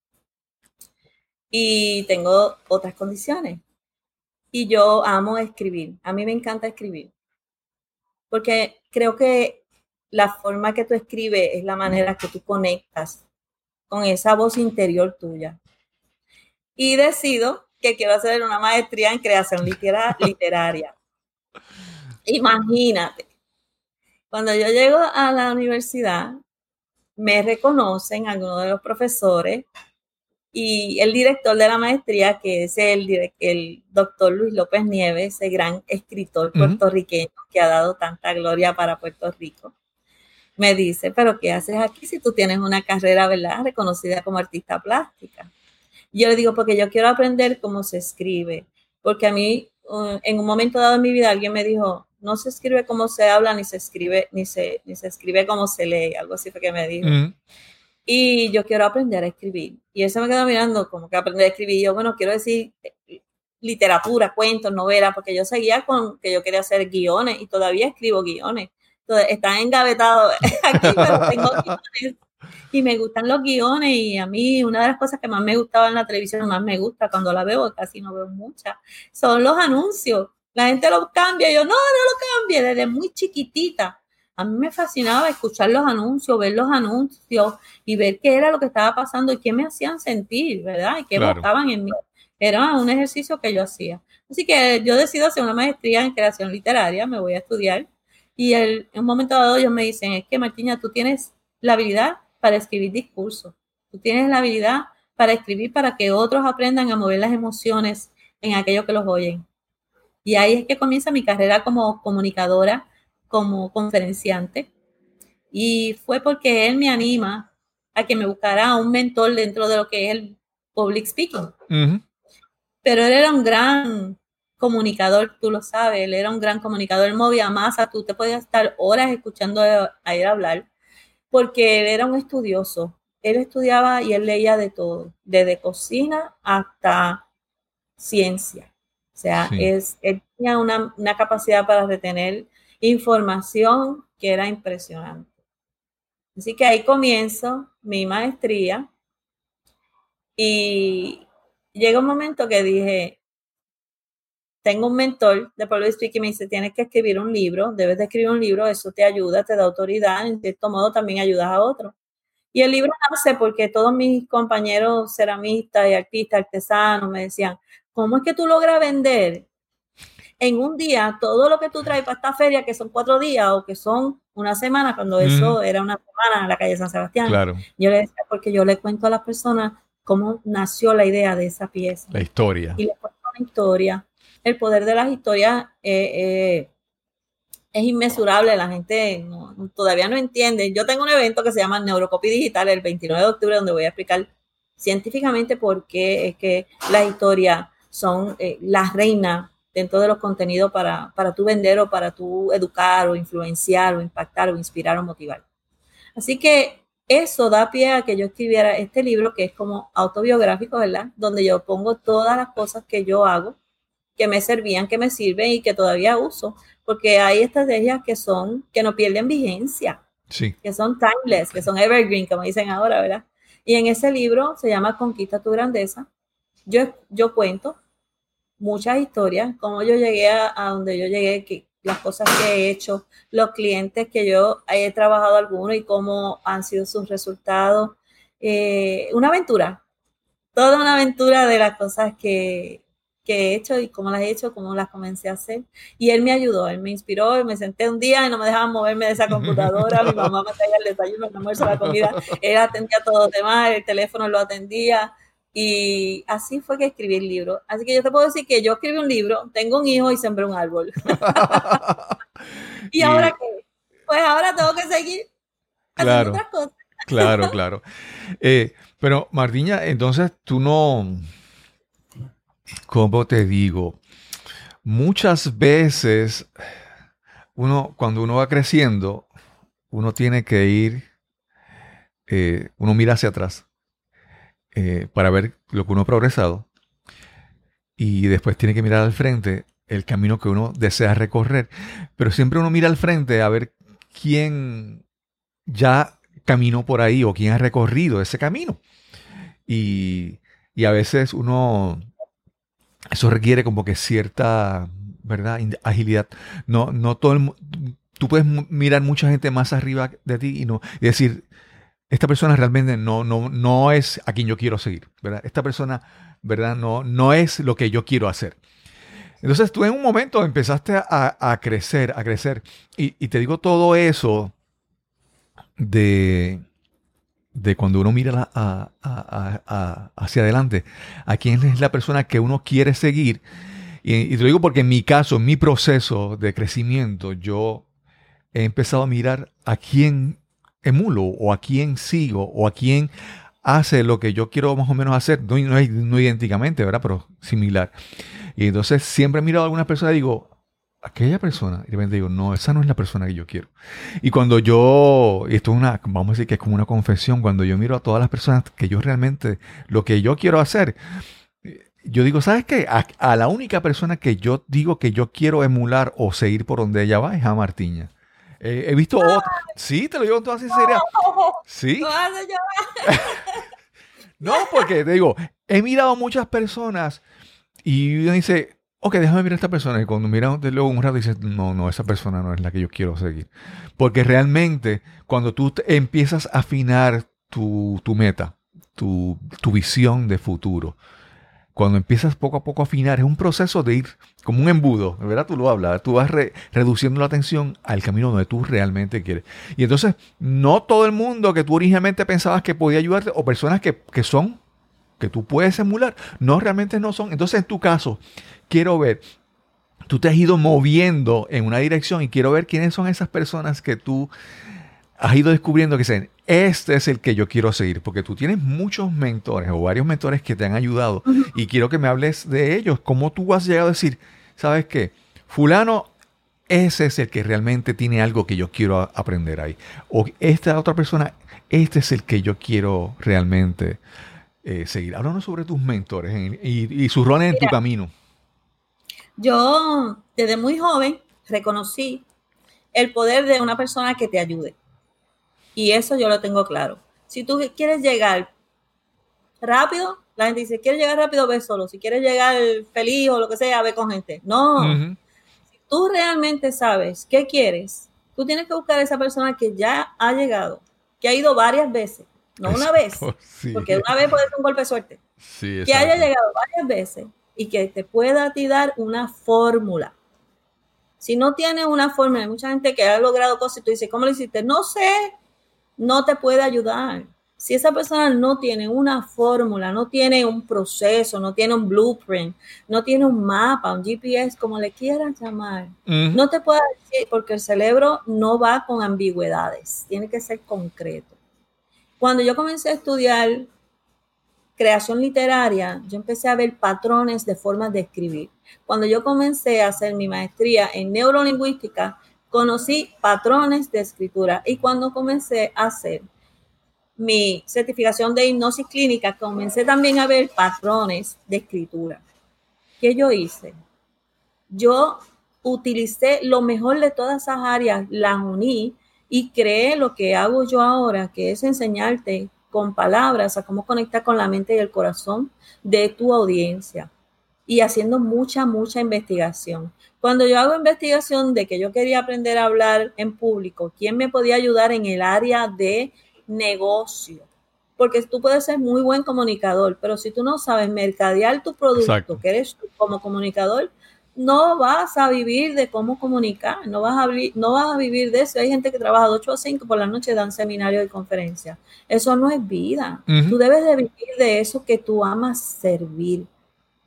y tengo otras condiciones. Y yo amo escribir. A mí me encanta escribir. Porque creo que la forma que tú escribes es la manera que tú conectas con esa voz interior tuya. Y decido que quiero hacer una maestría en creación literaria. Imagínate, cuando yo llego a la universidad, me reconocen algunos de los profesores y el director de la maestría, que es el, el doctor Luis López Nieves, ese gran escritor puertorriqueño que ha dado tanta gloria para Puerto Rico, me dice, pero ¿qué haces aquí si tú tienes una carrera, ¿verdad?, reconocida como artista plástica. yo le digo, porque yo quiero aprender cómo se escribe, porque a mí, uh, en un momento dado en mi vida, alguien me dijo, no se escribe como se habla, ni se escribe, ni se, ni se escribe como se lee, algo así fue que me dijo y yo quiero aprender a escribir. Y se me quedó mirando como que aprender a escribir. Y yo, bueno, quiero decir eh, literatura, cuentos, novelas, porque yo seguía con que yo quería hacer guiones y todavía escribo guiones. Entonces, están engavetados aquí, pero tengo guiones. Y me gustan los guiones y a mí una de las cosas que más me gustaba en la televisión, más me gusta cuando la veo, casi no veo muchas, son los anuncios. La gente los cambia, yo no, no lo cambie, desde muy chiquitita a mí me fascinaba escuchar los anuncios, ver los anuncios y ver qué era lo que estaba pasando y qué me hacían sentir, ¿verdad? Y qué votaban en mí. Era un ejercicio que yo hacía. Así que yo decido hacer una maestría en creación literaria, me voy a estudiar. Y en un momento dado ellos me dicen, es que Martina, tú tienes la habilidad para escribir discursos. Tú tienes la habilidad para escribir para que otros aprendan a mover las emociones en aquellos que los oyen. Y ahí es que comienza mi carrera como comunicadora como conferenciante. Y fue porque él me anima a que me buscara un mentor dentro de lo que es el public speaking. Pero él era un gran comunicador, tú lo sabes, él era un gran comunicador, él movía masa, tú te podías estar horas escuchando a él hablar, porque él era un estudioso. Él estudiaba y él leía de todo, desde cocina hasta ciencia. O sea, es, él tenía una, una capacidad para retener información que era impresionante. Así que ahí comienzo mi maestría y llega un momento que dije, tengo un mentor de Public Speaking que me dice, tienes que escribir un libro, debes de escribir un libro, eso te ayuda, te da autoridad, en cierto modo también ayudas a otros. Y el libro nace porque todos mis compañeros ceramistas y artistas, artesanos me decían, ¿cómo es que tú logras vender en un día todo lo que tú traes para esta feria, que son cuatro días o que son una semana, cuando eso era una semana en la calle San Sebastián. Claro. Yo le decía, porque yo le cuento a las personas cómo nació la idea de esa pieza. La historia. Y le cuento la historia. El poder de las historias eh, eh, es inmesurable, la gente todavía no entiende. Yo tengo un evento que se llama Neurocopy Digital el 29 de octubre, donde voy a explicar científicamente por qué es que las historias son eh, las reinas dentro de los contenidos para, para tú vender o para tú educar o influenciar o impactar o inspirar o motivar. Así que eso da pie a que yo escribiera este libro que es como autobiográfico, ¿verdad? Donde yo pongo todas las cosas que yo hago, que me servían, que me sirven y que todavía uso, porque hay estrategias que son, que no pierden vigencia, sí. que son timeless, que son evergreen, como dicen ahora, ¿verdad? Y en ese libro se llama Conquista tu grandeza. Yo, yo cuento muchas historias, cómo yo llegué a, donde yo llegué, que, las cosas que he hecho, los clientes que yo he trabajado algunos y cómo han sido sus resultados. Eh, una aventura, toda una aventura de las cosas que, que, he hecho y cómo las he hecho, cómo las comencé a hacer. Y él me ayudó, él me inspiró, me senté un día y no me dejaban moverme de esa computadora, mi mamá me traía el desayuno, el almuerzo, la comida, él atendía todo los demás, el teléfono lo atendía, y así fue que escribí el libro. Así que yo te puedo decir que yo escribí un libro, tengo un hijo y sembré un árbol. ¿Y, ahora qué? Pues ahora tengo que seguir claro, otras cosas. claro, claro. Eh, pero Martiña, entonces tú no, ¿cómo te digo? Muchas veces uno, cuando uno va creciendo, uno tiene que ir, eh, uno mira hacia atrás eh, para ver lo que uno ha progresado y después tiene que mirar al frente el camino que uno desea recorrer. Pero siempre uno mira al frente a ver quién ya caminó por ahí o quién ha recorrido ese camino. Y, y a veces uno, eso requiere como que cierta, ¿verdad? Agilidad. No, no todo tú puedes mirar mucha gente más arriba de ti y, no, y decir, esta persona realmente no, no, no es a quien yo quiero seguir, ¿verdad? Esta persona, ¿verdad? No, no es lo que yo quiero hacer. Entonces tú en un momento empezaste a, crecer, a crecer. Y, te digo todo eso de, de cuando uno mira hacia adelante, a quién es la persona que uno quiere seguir. Y, te lo digo porque en mi caso, en mi proceso de crecimiento, yo he empezado a mirar a quién emulo o a quién sigo o a quién hace lo que yo quiero más o menos hacer, no, no, idénticamente, ¿verdad? Pero similar. Y entonces siempre he mirado a alguna persona y digo, aquella persona, y de repente digo, no, esa no es la persona que yo quiero. Y cuando yo, y esto es una, vamos a decir que es como una confesión, cuando yo miro a todas las personas que yo realmente, lo que yo quiero hacer, yo digo, ¿sabes qué? A, la única persona que yo digo que yo quiero emular o seguir por donde ella va es a Martiña. Eh, he visto otras. Sí, te lo digo en toda sinceridad. Sí. no, porque te digo, he mirado muchas personas y uno dice, ok, déjame mirar a esta persona. Y cuando mira luego un rato dices, no, no, esa persona no es la que yo quiero seguir. Porque realmente, cuando tú empiezas a afinar tu, meta, tu, tu visión de futuro, cuando empiezas poco a poco a afinar, es un proceso de ir como un embudo, ¿verdad? Tú lo hablas, tú vas reduciendo la atención al camino donde tú realmente quieres. Y entonces, no todo el mundo que tú originalmente pensabas que podía ayudarte, o personas que, que son, que tú puedes emular, no realmente no son. Entonces, en tu caso, quiero ver, tú te has ido moviendo en una dirección y quiero ver quiénes son esas personas que tú has ido descubriendo que dicen, este es el que yo quiero seguir, porque tú tienes muchos mentores o varios mentores que te han ayudado y quiero que me hables de ellos, cómo tú has llegado a decir, ¿sabes qué? Fulano, ese es el que realmente tiene algo que yo quiero aprender ahí. O esta otra persona, este es el que yo quiero realmente eh, seguir. Háblanos sobre tus mentores y, sus roles en tu camino. Yo, desde muy joven, reconocí el poder de una persona que te ayude. Y eso yo lo tengo claro. Si tú quieres llegar rápido, la gente dice, ¿quieres llegar rápido? Ve solo. Si quieres llegar feliz o lo que sea, ve con gente. No. Si tú realmente sabes qué quieres, tú tienes que buscar a esa persona que ya ha llegado, que ha ido varias veces, no una vez, porque una vez puede ser un golpe de suerte. que haya llegado varias veces y que te pueda a ti dar una fórmula. Si no tienes una fórmula, hay mucha gente que ha logrado cosas y tú dices, ¿cómo lo hiciste? No sé, no te puede ayudar. Si esa persona no tiene una fórmula, no tiene un proceso, no tiene un blueprint, no tiene un mapa, un GPS, como le quieras llamar, no te puede decir porque el cerebro no va con ambigüedades, tiene que ser concreto. Cuando yo comencé a estudiar creación literaria, yo empecé a ver patrones de formas de escribir. Cuando yo comencé a hacer mi maestría en neurolingüística, conocí patrones de escritura y cuando comencé a hacer mi certificación de hipnosis clínica, comencé también a ver patrones de escritura. ¿Qué yo hice? Yo utilicé lo mejor de todas esas áreas, las uní y creé lo que hago yo ahora, que es enseñarte con palabras a cómo conectar con la mente y el corazón de tu audiencia y haciendo mucha, mucha investigación. Cuando yo hago investigación de que yo quería aprender a hablar en público, ¿quién me podía ayudar en el área de negocio? Porque tú puedes ser muy buen comunicador, pero si tú no sabes mercadear tu producto, que eres tú como comunicador, no vas a vivir de cómo comunicar, no vas a, no vas a vivir de eso. Hay gente que trabaja de 8 a 5 por la noche, dan seminarios y conferencias. Eso no es vida. Tú debes de vivir de eso que tú amas servir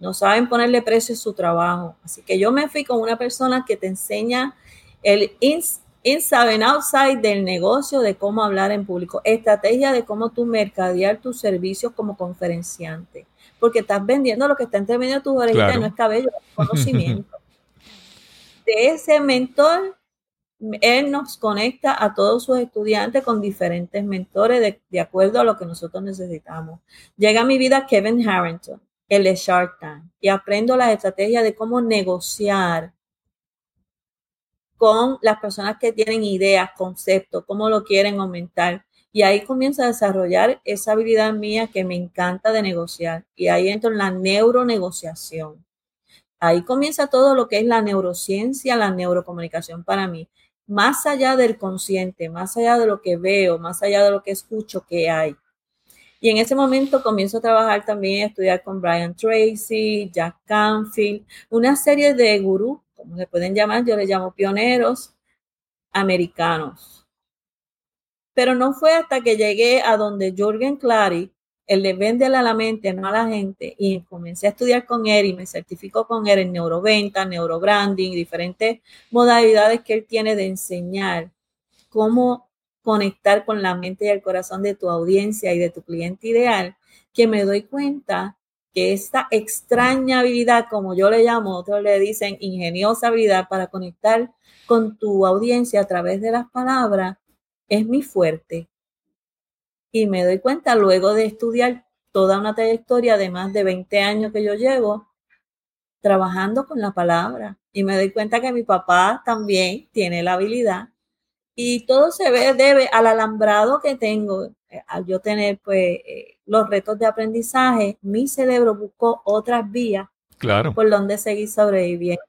no saben ponerle precio a su trabajo. Así que yo me fui con una persona que te enseña el inside and outside del negocio, de cómo hablar en público, estrategia de cómo tú mercadear tus servicios como conferenciante, porque estás vendiendo lo que está entre medio de tus orejitas no es cabello, es conocimiento. de ese mentor, él nos conecta a todos sus estudiantes con diferentes mentores de, de acuerdo a lo que nosotros necesitamos. Llega a mi vida Kevin Harrington el de Shark Tank y aprendo las estrategias de cómo negociar con las personas que tienen ideas, conceptos, cómo lo quieren aumentar. Y ahí comienzo a desarrollar esa habilidad mía que me encanta de negociar. Y ahí entro en la neuronegociación. Ahí comienza todo lo que es la neurociencia, la neurocomunicación para mí. más allá del consciente, más allá de lo que veo, más allá de lo que escucho que hay. Y en ese momento comienzo a trabajar también, a estudiar con Brian Tracy, Jack Canfield, una serie de gurús, como se pueden llamar, yo les llamo pioneros americanos. Pero no fue hasta que llegué a donde Jorgen Clary, el de vende a la mente, no a la gente, y comencé a estudiar con él y me certificó con él en neuroventa, neurobranding, diferentes modalidades que él tiene de enseñar cómo conectar con la mente y el corazón de tu audiencia y de tu cliente ideal, que me doy cuenta que esta extraña habilidad, como yo le llamo, otros le dicen ingeniosa habilidad para conectar con tu audiencia a través de las palabras, es mi fuerte. Y me doy cuenta luego de estudiar toda una trayectoria de más de 20 años que yo llevo trabajando con la palabra. Y me doy cuenta que mi papá también tiene la habilidad y todo se ve, debe al alambrado que tengo, eh, al yo tener pues eh, los retos de aprendizaje, mi cerebro buscó otras vías claro. por donde seguir sobreviviendo,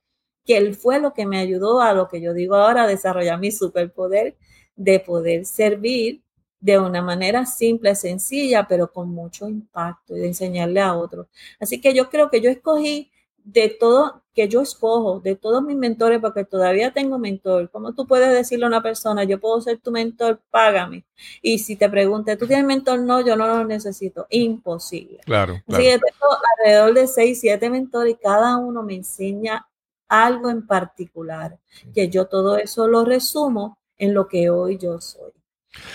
que él fue lo que me ayudó a lo que yo digo ahora, a desarrollar mi superpoder de poder servir de una manera simple, sencilla, pero con mucho impacto y de enseñarle a otros. Así que yo creo que yo escogí de todo que yo escojo, de todos mis mentores, porque todavía tengo mentor. ¿Cómo tú puedes decirle a una persona, yo puedo ser tu mentor, págame? Y si te pregunte, ¿tú tienes mentor? No, yo no lo necesito. Imposible. Claro. Así que tengo alrededor de seis, siete mentores y cada uno me enseña algo en particular, que yo todo eso lo resumo en lo que hoy yo soy.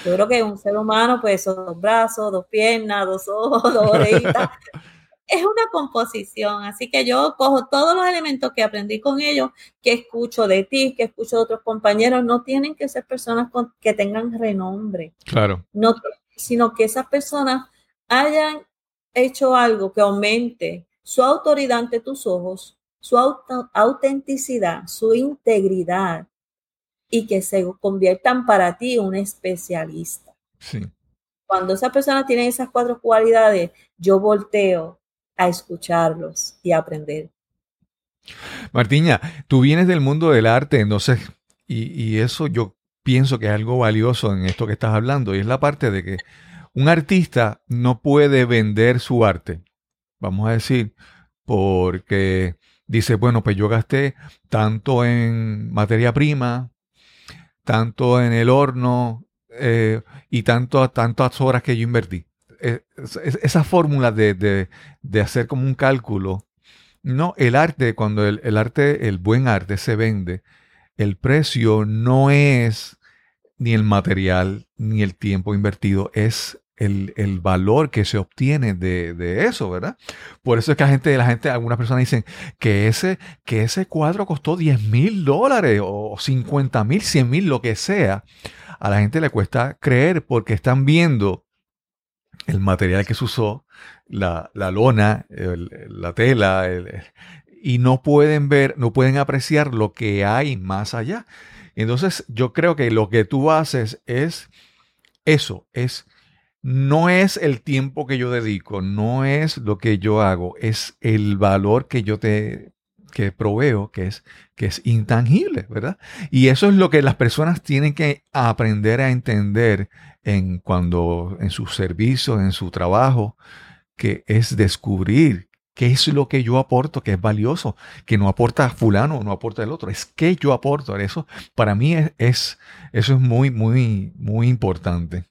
Yo creo que un ser humano, pues, son dos brazos, dos piernas, dos ojos, dos orejitas. es una composición, así que yo cojo todos los elementos que aprendí con ellos, que escucho de ti, que escucho de otros compañeros, no tienen que ser personas que tengan renombre. Claro. No, sino que esas personas hayan hecho algo que aumente su autoridad ante tus ojos, su autenticidad, su integridad y que se conviertan para ti un especialista. Sí. Cuando esa persona tiene esas cuatro cualidades, yo volteo a escucharlos y aprender. Martiña, tú vienes del mundo del arte, entonces, y, y eso yo pienso que es algo valioso en esto que estás hablando, y es la parte de que un artista no puede vender su arte, vamos a decir, porque dice, bueno, pues yo gasté tanto en materia prima, tanto en el horno eh, y tanto, tantas horas que yo invertí. Eh, esa fórmula de, hacer como un cálculo. No, el arte, cuando el, arte, el buen arte se vende, el precio no es ni el material ni el tiempo invertido, es el, valor que se obtiene de, eso, ¿verdad? Por eso es que la gente, la gente, algunas personas dicen que ese, que ese cuadro costó 10 mil dólares o 50 mil, 100 mil, lo que sea. A la gente le cuesta creer porque están viendo el material que se usó, la, lona, la tela, y no pueden ver, no pueden apreciar lo que hay más allá. Entonces, yo creo que lo que tú haces es eso, es no es el tiempo que yo dedico, no es lo que yo hago, es el valor que yo te que proveo, que es, que es intangible, ¿verdad? Y eso es lo que las personas tienen que aprender a entender en cuando en sus servicios, en su trabajo, que es descubrir qué es lo que yo aporto, que es valioso, que no aporta fulano, no aporta el otro, es que yo aporto. Eso para mí es, es eso es muy, muy, muy importante.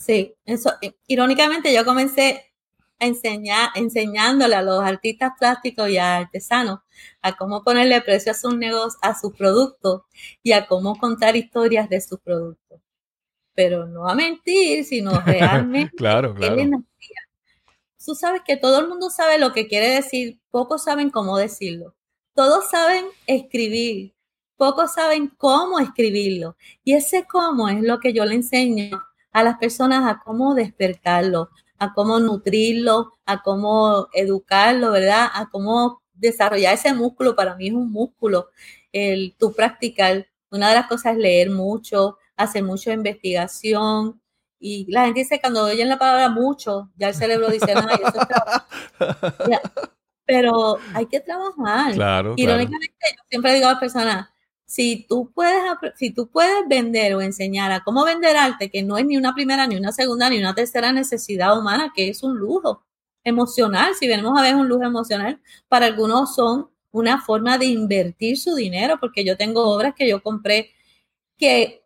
Sí, eso, eh, irónicamente yo comencé enseñar, enseñándole a los artistas plásticos y a artesanos a cómo ponerle precio a sus negocios, a sus productos y a cómo contar historias de sus productos. Pero no a mentir, sino realmente. claro, claro. Tú sabes que todo el mundo sabe lo que quiere decir, pocos saben cómo decirlo. Todos saben escribir, pocos saben cómo escribirlo. Y ese cómo es lo que yo le enseño a las personas a cómo despertarlo, a cómo nutrirlo, a cómo educarlo, ¿verdad? A cómo desarrollar ese músculo. Para mí es un músculo. El tú practicar. Una de las cosas es leer mucho, hacer mucha investigación. Y la gente dice cuando oyen la palabra mucho, ya el cerebro dice, no, eso es Pero hay que trabajar. Claro, Irónicamente, yo siempre digo a las personas, si tú puedes, si tú puedes vender o enseñar a cómo vender arte, que no es ni una primera, ni una segunda, ni una tercera necesidad humana, que es un lujo emocional, si venimos a ver un lujo emocional, para algunos son una forma de invertir su dinero, porque yo tengo obras que yo compré que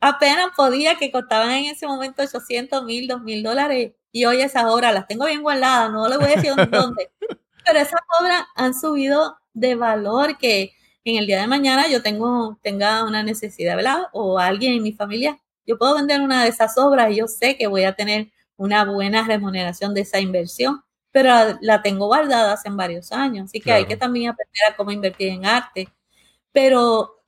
apenas podía, que costaban en ese momento 800 mil, 2 mil dólares, y hoy esas obras las tengo bien guardadas, no le voy a decir dónde, pero esas obras han subido de valor que en el día de mañana yo tengo, tenga una necesidad, ¿verdad? O alguien en mi familia, yo puedo vender una de esas obras y yo sé que voy a tener una buena remuneración de esa inversión, pero la tengo guardada hace varios años, así que hay que también aprender a cómo invertir en arte. Pero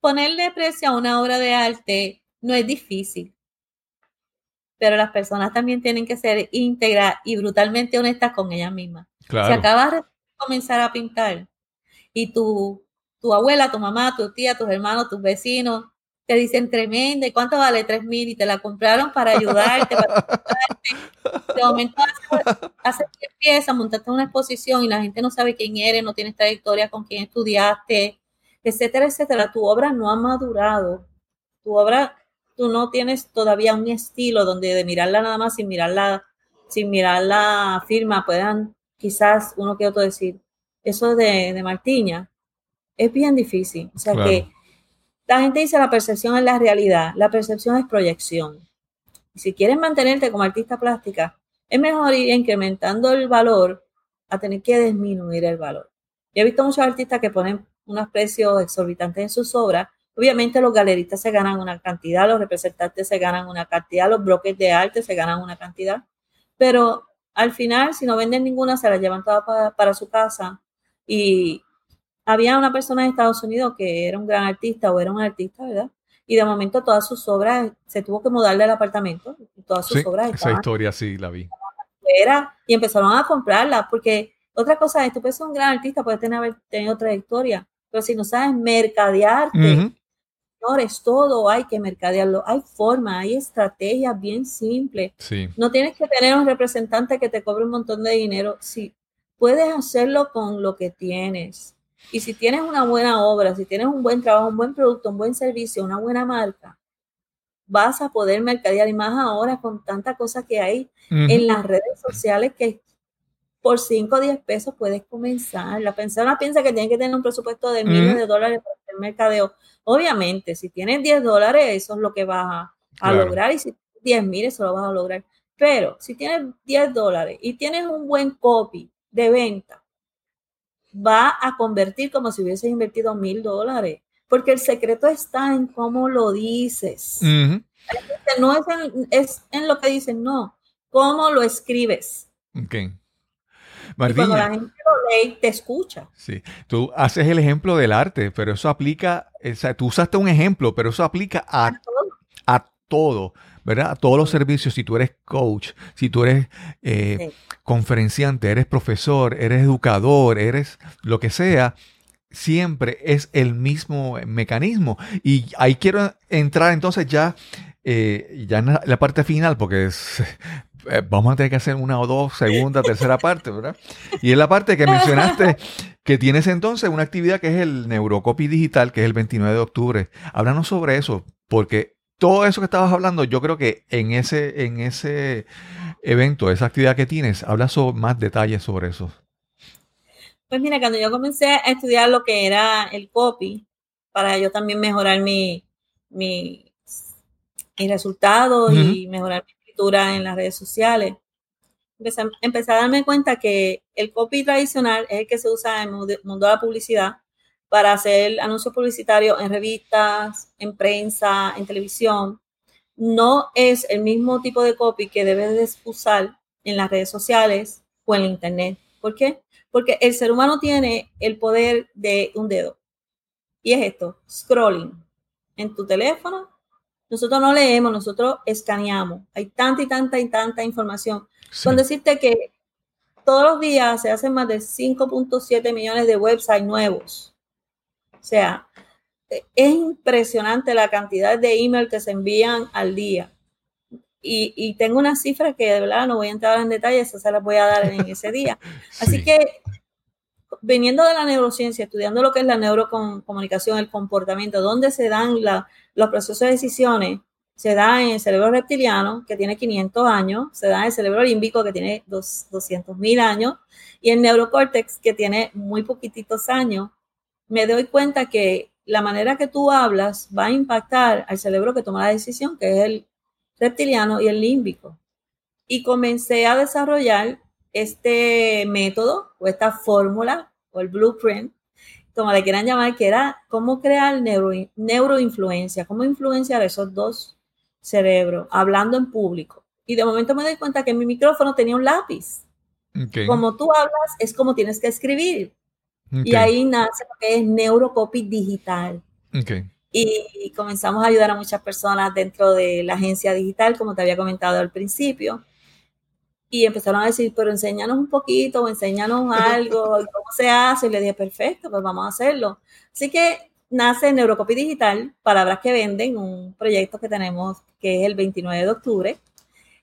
ponerle precio a una obra de arte no es difícil, pero las personas también tienen que ser íntegras y brutalmente honestas con ellas mismas. Si acabas de comenzar a pintar y tú tu abuela, tu mamá, tu tía, tus hermanos, tus vecinos, te dicen tremenda, ¿y cuánto vale tres mil? Y te la compraron para ayudarte, para ayudarte. De momento hace que empieza, montaste una exposición y la gente no sabe quién eres, no tienes trayectoria con quién estudiaste, etcétera, etcétera. Tu obra no ha madurado. Tu obra, tú no tienes todavía un estilo donde de mirarla nada más sin mirarla, sin mirar la firma, puedan quizás uno que otro decir, eso de, de Martiña, es bien difícil. O sea que la gente dice la percepción es la realidad, la percepción es proyección. si quieres mantenerte como artista plástica, es mejor ir incrementando el valor a tener que disminuir el valor. Yo he visto muchos artistas que ponen unos precios exorbitantes en sus obras. Obviamente los galeristas se ganan una cantidad, los representantes se ganan una cantidad, los bloques de arte se ganan una cantidad, pero al final, si no venden ninguna, se la llevan toda para, para su casa y, había una persona en Estados Unidos que era un gran artista o era un artista, ¿verdad? Y de momento todas sus obras, se tuvo que mudarle al apartamento, todas sus obras. Esa historia sí la vi. Era, y empezaron a comprarla, porque otra cosa es, tú puedes ser un gran artista, puedes tener, otra tenido trayectoria, pero si no sabes mercadearte, no es todo hay que mercadearlo. Hay forma, hay estrategias bien simples. Sí. No tienes que tener un representante que te cobre un montón de dinero. Sí, puedes hacerlo con lo que tienes. Y si tienes una buena obra, si tienes un buen trabajo, un buen producto, un buen servicio, una buena marca, vas a poder mercadear y más ahora con tanta cosa que hay en las redes sociales que por 5 o 10 pesos puedes comenzar. La persona piensa que tiene que tener un presupuesto de miles de dólares para hacer mercadeo. Obviamente, si tienes 10 dólares, eso es lo que vas a, lograr y si 10 mil, eso lo vas a lograr. Pero si tienes 10 dólares y tienes un buen copy de venta, va a convertir como si hubieses invertido mil dólares, porque el secreto está en cómo lo dices. No es en, es en, lo que dices, no, cómo lo escribes. Ok. cuando la gente lo lee, te escucha. Sí, tú haces el ejemplo del arte, pero eso aplica, o sea, tú usaste un ejemplo, pero eso aplica a, a todo. A todo ¿verdad? todos los servicios, si tú eres coach, si tú eres eh, conferenciante, eres profesor, eres educador, eres lo que sea, siempre es el mismo mecanismo. Y ahí quiero entrar entonces ya, eh, ya en la parte final, porque eh, vamos a tener que hacer una o dos, segunda, tercera parte, ¿verdad? Y es la parte que mencionaste, que tienes entonces una actividad que es el Neurocopy Digital, que es el 29 de octubre. Háblanos sobre eso, porque todo eso que estabas hablando, yo creo que en ese, en ese evento, esa actividad que tienes, habla sobre más detalles sobre eso. Pues mira, cuando yo comencé a estudiar lo que era el copy, para yo también mejorar mi, mi, resultados y mejorar mi escritura en las redes sociales, empecé, a darme cuenta que el copy tradicional es el que se usa en el mundo de la publicidad, para hacer anuncios publicitarios en revistas, en prensa, en televisión, no es el mismo tipo de copy que debes usar en las redes sociales o en internet. ¿Por qué? Porque el ser humano tiene el poder de un dedo. Y es esto, scrolling. En tu teléfono, nosotros no leemos, nosotros escaneamos. Hay tanta y tanta y tanta información. Con decirte que todos los días se hacen más de 5.7 millones de websites nuevos o sea, es impresionante la cantidad de email que se envían al día. Y, tengo una cifra que de verdad no voy a entrar en detalles, esa se las voy a dar en ese día. Así que viniendo de la neurociencia, estudiando lo que es la neurocomunicación, el comportamiento, dónde se dan los procesos de decisiones, se da en el cerebro reptiliano, que tiene 500 años, se da en el cerebro límbico, que tiene 200 mil años, y el neurocórtex, que tiene muy poquititos años. Me doy cuenta que la manera que tú hablas va a impactar al cerebro que toma la decisión, que es el reptiliano y el límbico. Y comencé a desarrollar este método o esta fórmula o el blueprint, como le quieran llamar, que era cómo crear neuro, neuroinfluencia, cómo influenciar esos dos cerebros hablando en público. Y de momento me doy cuenta que mi micrófono tenía un lápiz. Como tú hablas, es como tienes que escribir. Y ahí nace lo que es neurocopy digital. Y comenzamos a ayudar a muchas personas dentro de la agencia digital, como te había comentado al principio y empezaron a decir, pero enséñanos un poquito, o enséñanos algo, cómo se hace. Y le dije, perfecto, pues vamos a hacerlo. Así que nace Neurocopy Digital, Palabras que Venden, un proyecto que tenemos que es el 29 de octubre,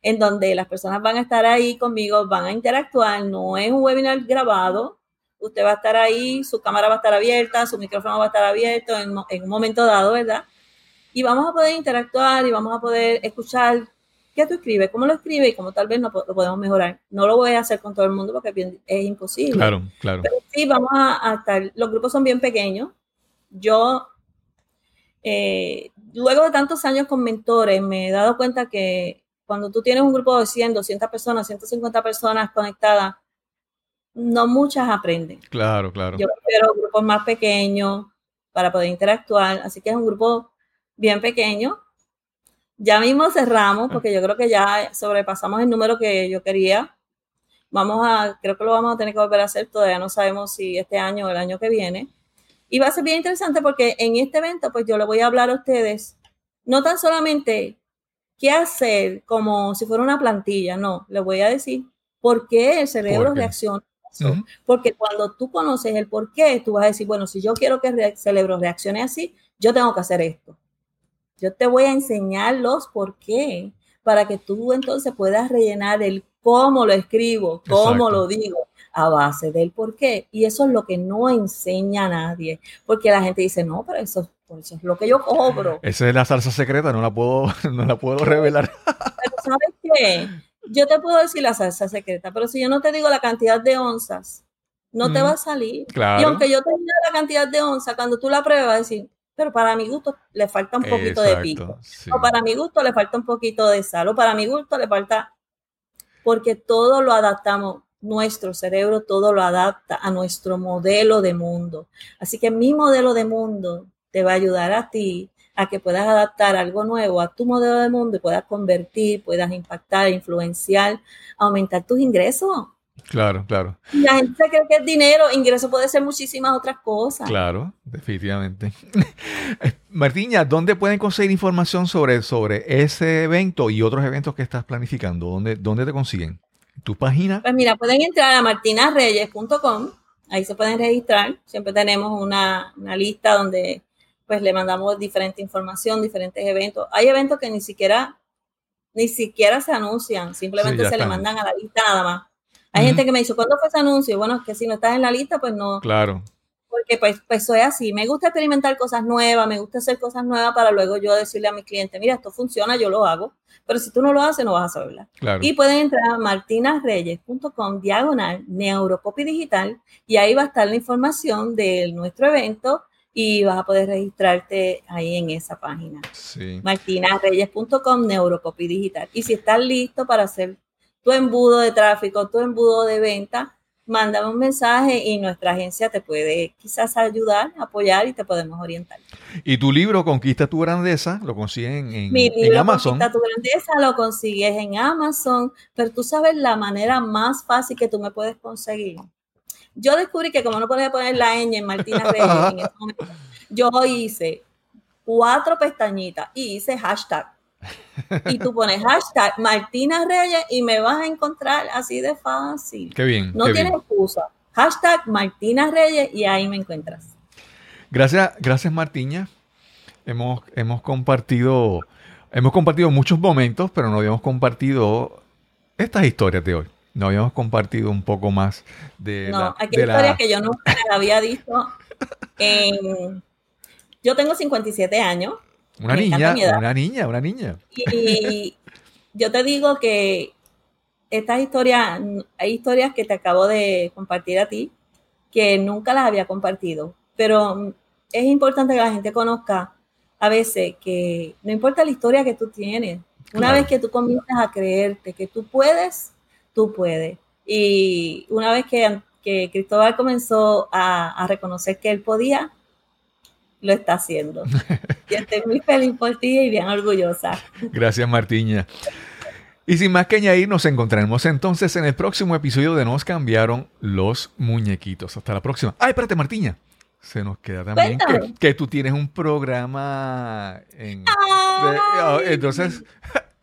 en donde las personas van a estar ahí conmigo, van a interactuar, no es un webinar grabado, usted va a estar ahí, su cámara va a estar abierta, su micrófono va a estar abierto en, en un momento dado, ¿verdad? Y vamos a poder interactuar y vamos a poder escuchar qué tú escribes, cómo lo escribes y cómo tal vez no, lo podemos mejorar. No lo voy a hacer con todo el mundo porque es imposible. Claro, claro. Pero sí, vamos a, estar, los grupos son bien pequeños. Yo, eh, luego de tantos años con mentores, me he dado cuenta que cuando tú tienes un grupo de 100, 200 personas, 150 personas conectadas, no muchas aprenden. Claro, claro. Yo prefiero grupos más pequeños para poder interactuar, así que es un grupo bien pequeño, ya mismo cerramos ah. porque yo creo que ya sobrepasamos el número que yo quería. Vamos a, creo que lo vamos a tener que volver a hacer, todavía no sabemos si este año o el año que viene. Y va a ser bien interesante porque en este evento, pues yo le voy a hablar a ustedes, no tan solamente qué hacer como si fuera una plantilla, no, les voy a decir por qué el cerebro reacciona. Porque cuando tú conoces el por qué, tú vas a decir, bueno, si yo quiero que el cerebro reaccione así, yo tengo que hacer esto. Yo te voy a enseñar los por qué, para que tú entonces puedas rellenar el cómo lo escribo, cómo lo digo, a base del por qué. Y eso es lo que no enseña a nadie, porque la gente dice, no, pero eso, eso es lo que yo cobro. Esa es la salsa secreta, no la puedo, no la puedo revelar. Pero ¿sabes qué? Yo te puedo decir la salsa secreta, pero si yo no te digo la cantidad de onzas, no te va a salir. Y aunque yo te diga la cantidad de onzas, cuando tú la pruebas, vas a decir, pero para mi gusto le falta un poquito de pico. O para mi gusto le falta un poquito de sal. O para mi gusto le falta, porque todo lo adaptamos, nuestro cerebro todo lo adapta a nuestro modelo de mundo. Así que mi modelo de mundo te va a ayudar a ti a que puedas adaptar algo nuevo a tu modelo de mundo y puedas convertir, puedas impactar, influenciar, aumentar tus ingresos. Claro, claro. La gente cree que es dinero, ingreso puede ser muchísimas otras cosas. Claro, definitivamente. Martiña, ¿dónde pueden conseguir información sobre, sobre ese evento y otros eventos que estás planificando? ¿Dónde, dónde te consiguen? ¿Tu página? Pues mira, pueden entrar a martinarreyes.com, ahí se pueden registrar. Siempre tenemos una, lista donde pues le mandamos diferente información, diferentes eventos. Hay eventos que ni siquiera, ni siquiera se anuncian, simplemente se le mandan a la lista nada más hay gente que me dice, ¿cuándo fue ese anuncio? Bueno, es que si no estás en la lista, pues no. Claro. Porque pues, pues soy así. Me gusta experimentar cosas nuevas, me gusta hacer cosas nuevas para luego yo decirle a mi cliente, mira, esto funciona, yo lo hago. Pero si tú no lo haces, no vas a saberla. Claro. Y pueden entrar a martinasreyes.com diagonal neurocopy digital y ahí va a estar la información de nuestro evento y vas a poder registrarte ahí en esa página. Sí. martinasreyes.com neurocopy digital. Y si estás listo para hacer tu embudo de tráfico, tu embudo de venta, mándame un mensaje y nuestra agencia te puede quizás ayudar, apoyar y te podemos orientar. Y tu libro Conquista tu grandeza lo consiguen en, Mi libro, Conquista tu grandeza lo consigues en Amazon, pero tú sabes la manera más fácil que tú me puedes conseguir. Yo descubrí que como no podía poner la ñ en Martina Reyes en ese momento, yo hice cuatro pestañitas y hice hashtag y tú pones hashtag Martina Reyes y me vas a encontrar así de fácil. Qué bien. No tienes excusa. Hashtag Martina Reyes y ahí me encuentras. Gracias, gracias Martina. Hemos, hemos compartido, hemos compartido muchos momentos, pero no habíamos compartido estas historias de hoy no habíamos compartido un poco más de no, aquí hay historias que yo nunca había visto. yo tengo 57 años. Una niña, una niña, una niña. Y yo te digo que estas historias, hay historias que te acabo de compartir a ti que nunca las había compartido, pero es importante que la gente conozca a veces que no importa la historia que tú tienes, una vez que tú comienzas a creerte que tú puedes, tú puedes. Y una vez que, que Cristóbal comenzó a, a, reconocer que él podía, lo está haciendo. y estoy muy feliz por ti y bien orgullosa. Gracias, Martiña. Y sin más que añadir, nos encontraremos entonces en el próximo episodio de Nos cambiaron los muñequitos. Hasta la próxima. Ay, espérate, Martiña. Se nos queda también que, que, tú tienes un programa en... Oh, entonces,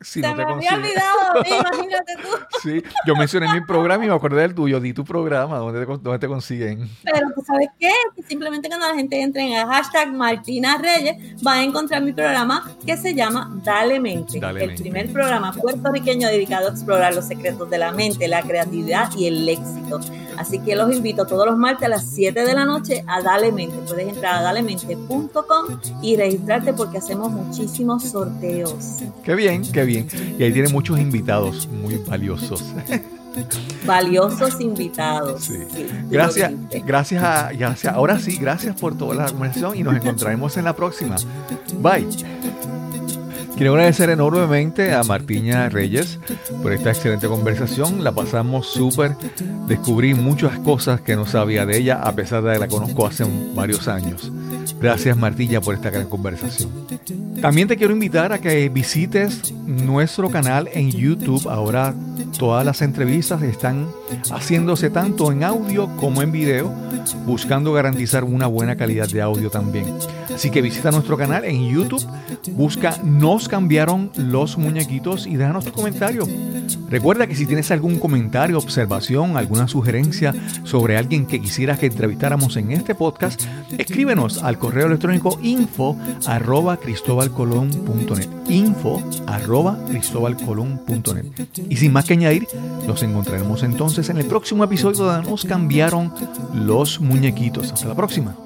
si Se no te me había olvidado, imagínate tú. Sí, yo mencioné mi programa y me acordé del tuyo. Di tu programa, ¿dónde te, dónde te consiguen? Pero tú sabes qué? simplemente cuando la gente entre en el hashtag Martina Reyes, va a encontrar mi programa que se llama Dale Mente. el primer programa puertorriqueño dedicado a explorar los secretos de la mente, la creatividad y el éxito. Así que los invito todos los martes a las 7 de la noche a Dale Mente. Puedes entrar a dalemente.com y registrarte porque hacemos muchísimos sorteos. Qué bien, qué bien. Y ahí tiene muchos invitados muy valiosos. Valiosos invitados. Sí. gracias, gracias a, gracias. Ahora sí, gracias por toda la conversación y nos encontraremos en la próxima. Bye. Quiero agradecer enormemente a Martiña Reyes por esta excelente conversación. La pasamos súper. Descubrí muchas cosas que no sabía de ella, a pesar de que la conozco hace varios años. Gracias Martilla por esta gran conversación. También te quiero invitar a que visites nuestro canal en YouTube. Ahora todas las entrevistas están haciéndose tanto en audio como en video, buscando garantizar una buena calidad de audio también. Así que visita nuestro canal en YouTube, busca Nos cambiaron los muñequitos y déjanos tu comentario. Recuerda que si tienes algún comentario, observación, alguna sugerencia sobre alguien que quisieras que entrevistáramos en este podcast, escríbenos al correo electrónico info arroba cristobalcolón.net info arroba cristobalcolón.net y sin más que añadir, nos encontraremos entonces en el próximo episodio nos cambiaron los muñequitos. Hasta la próxima.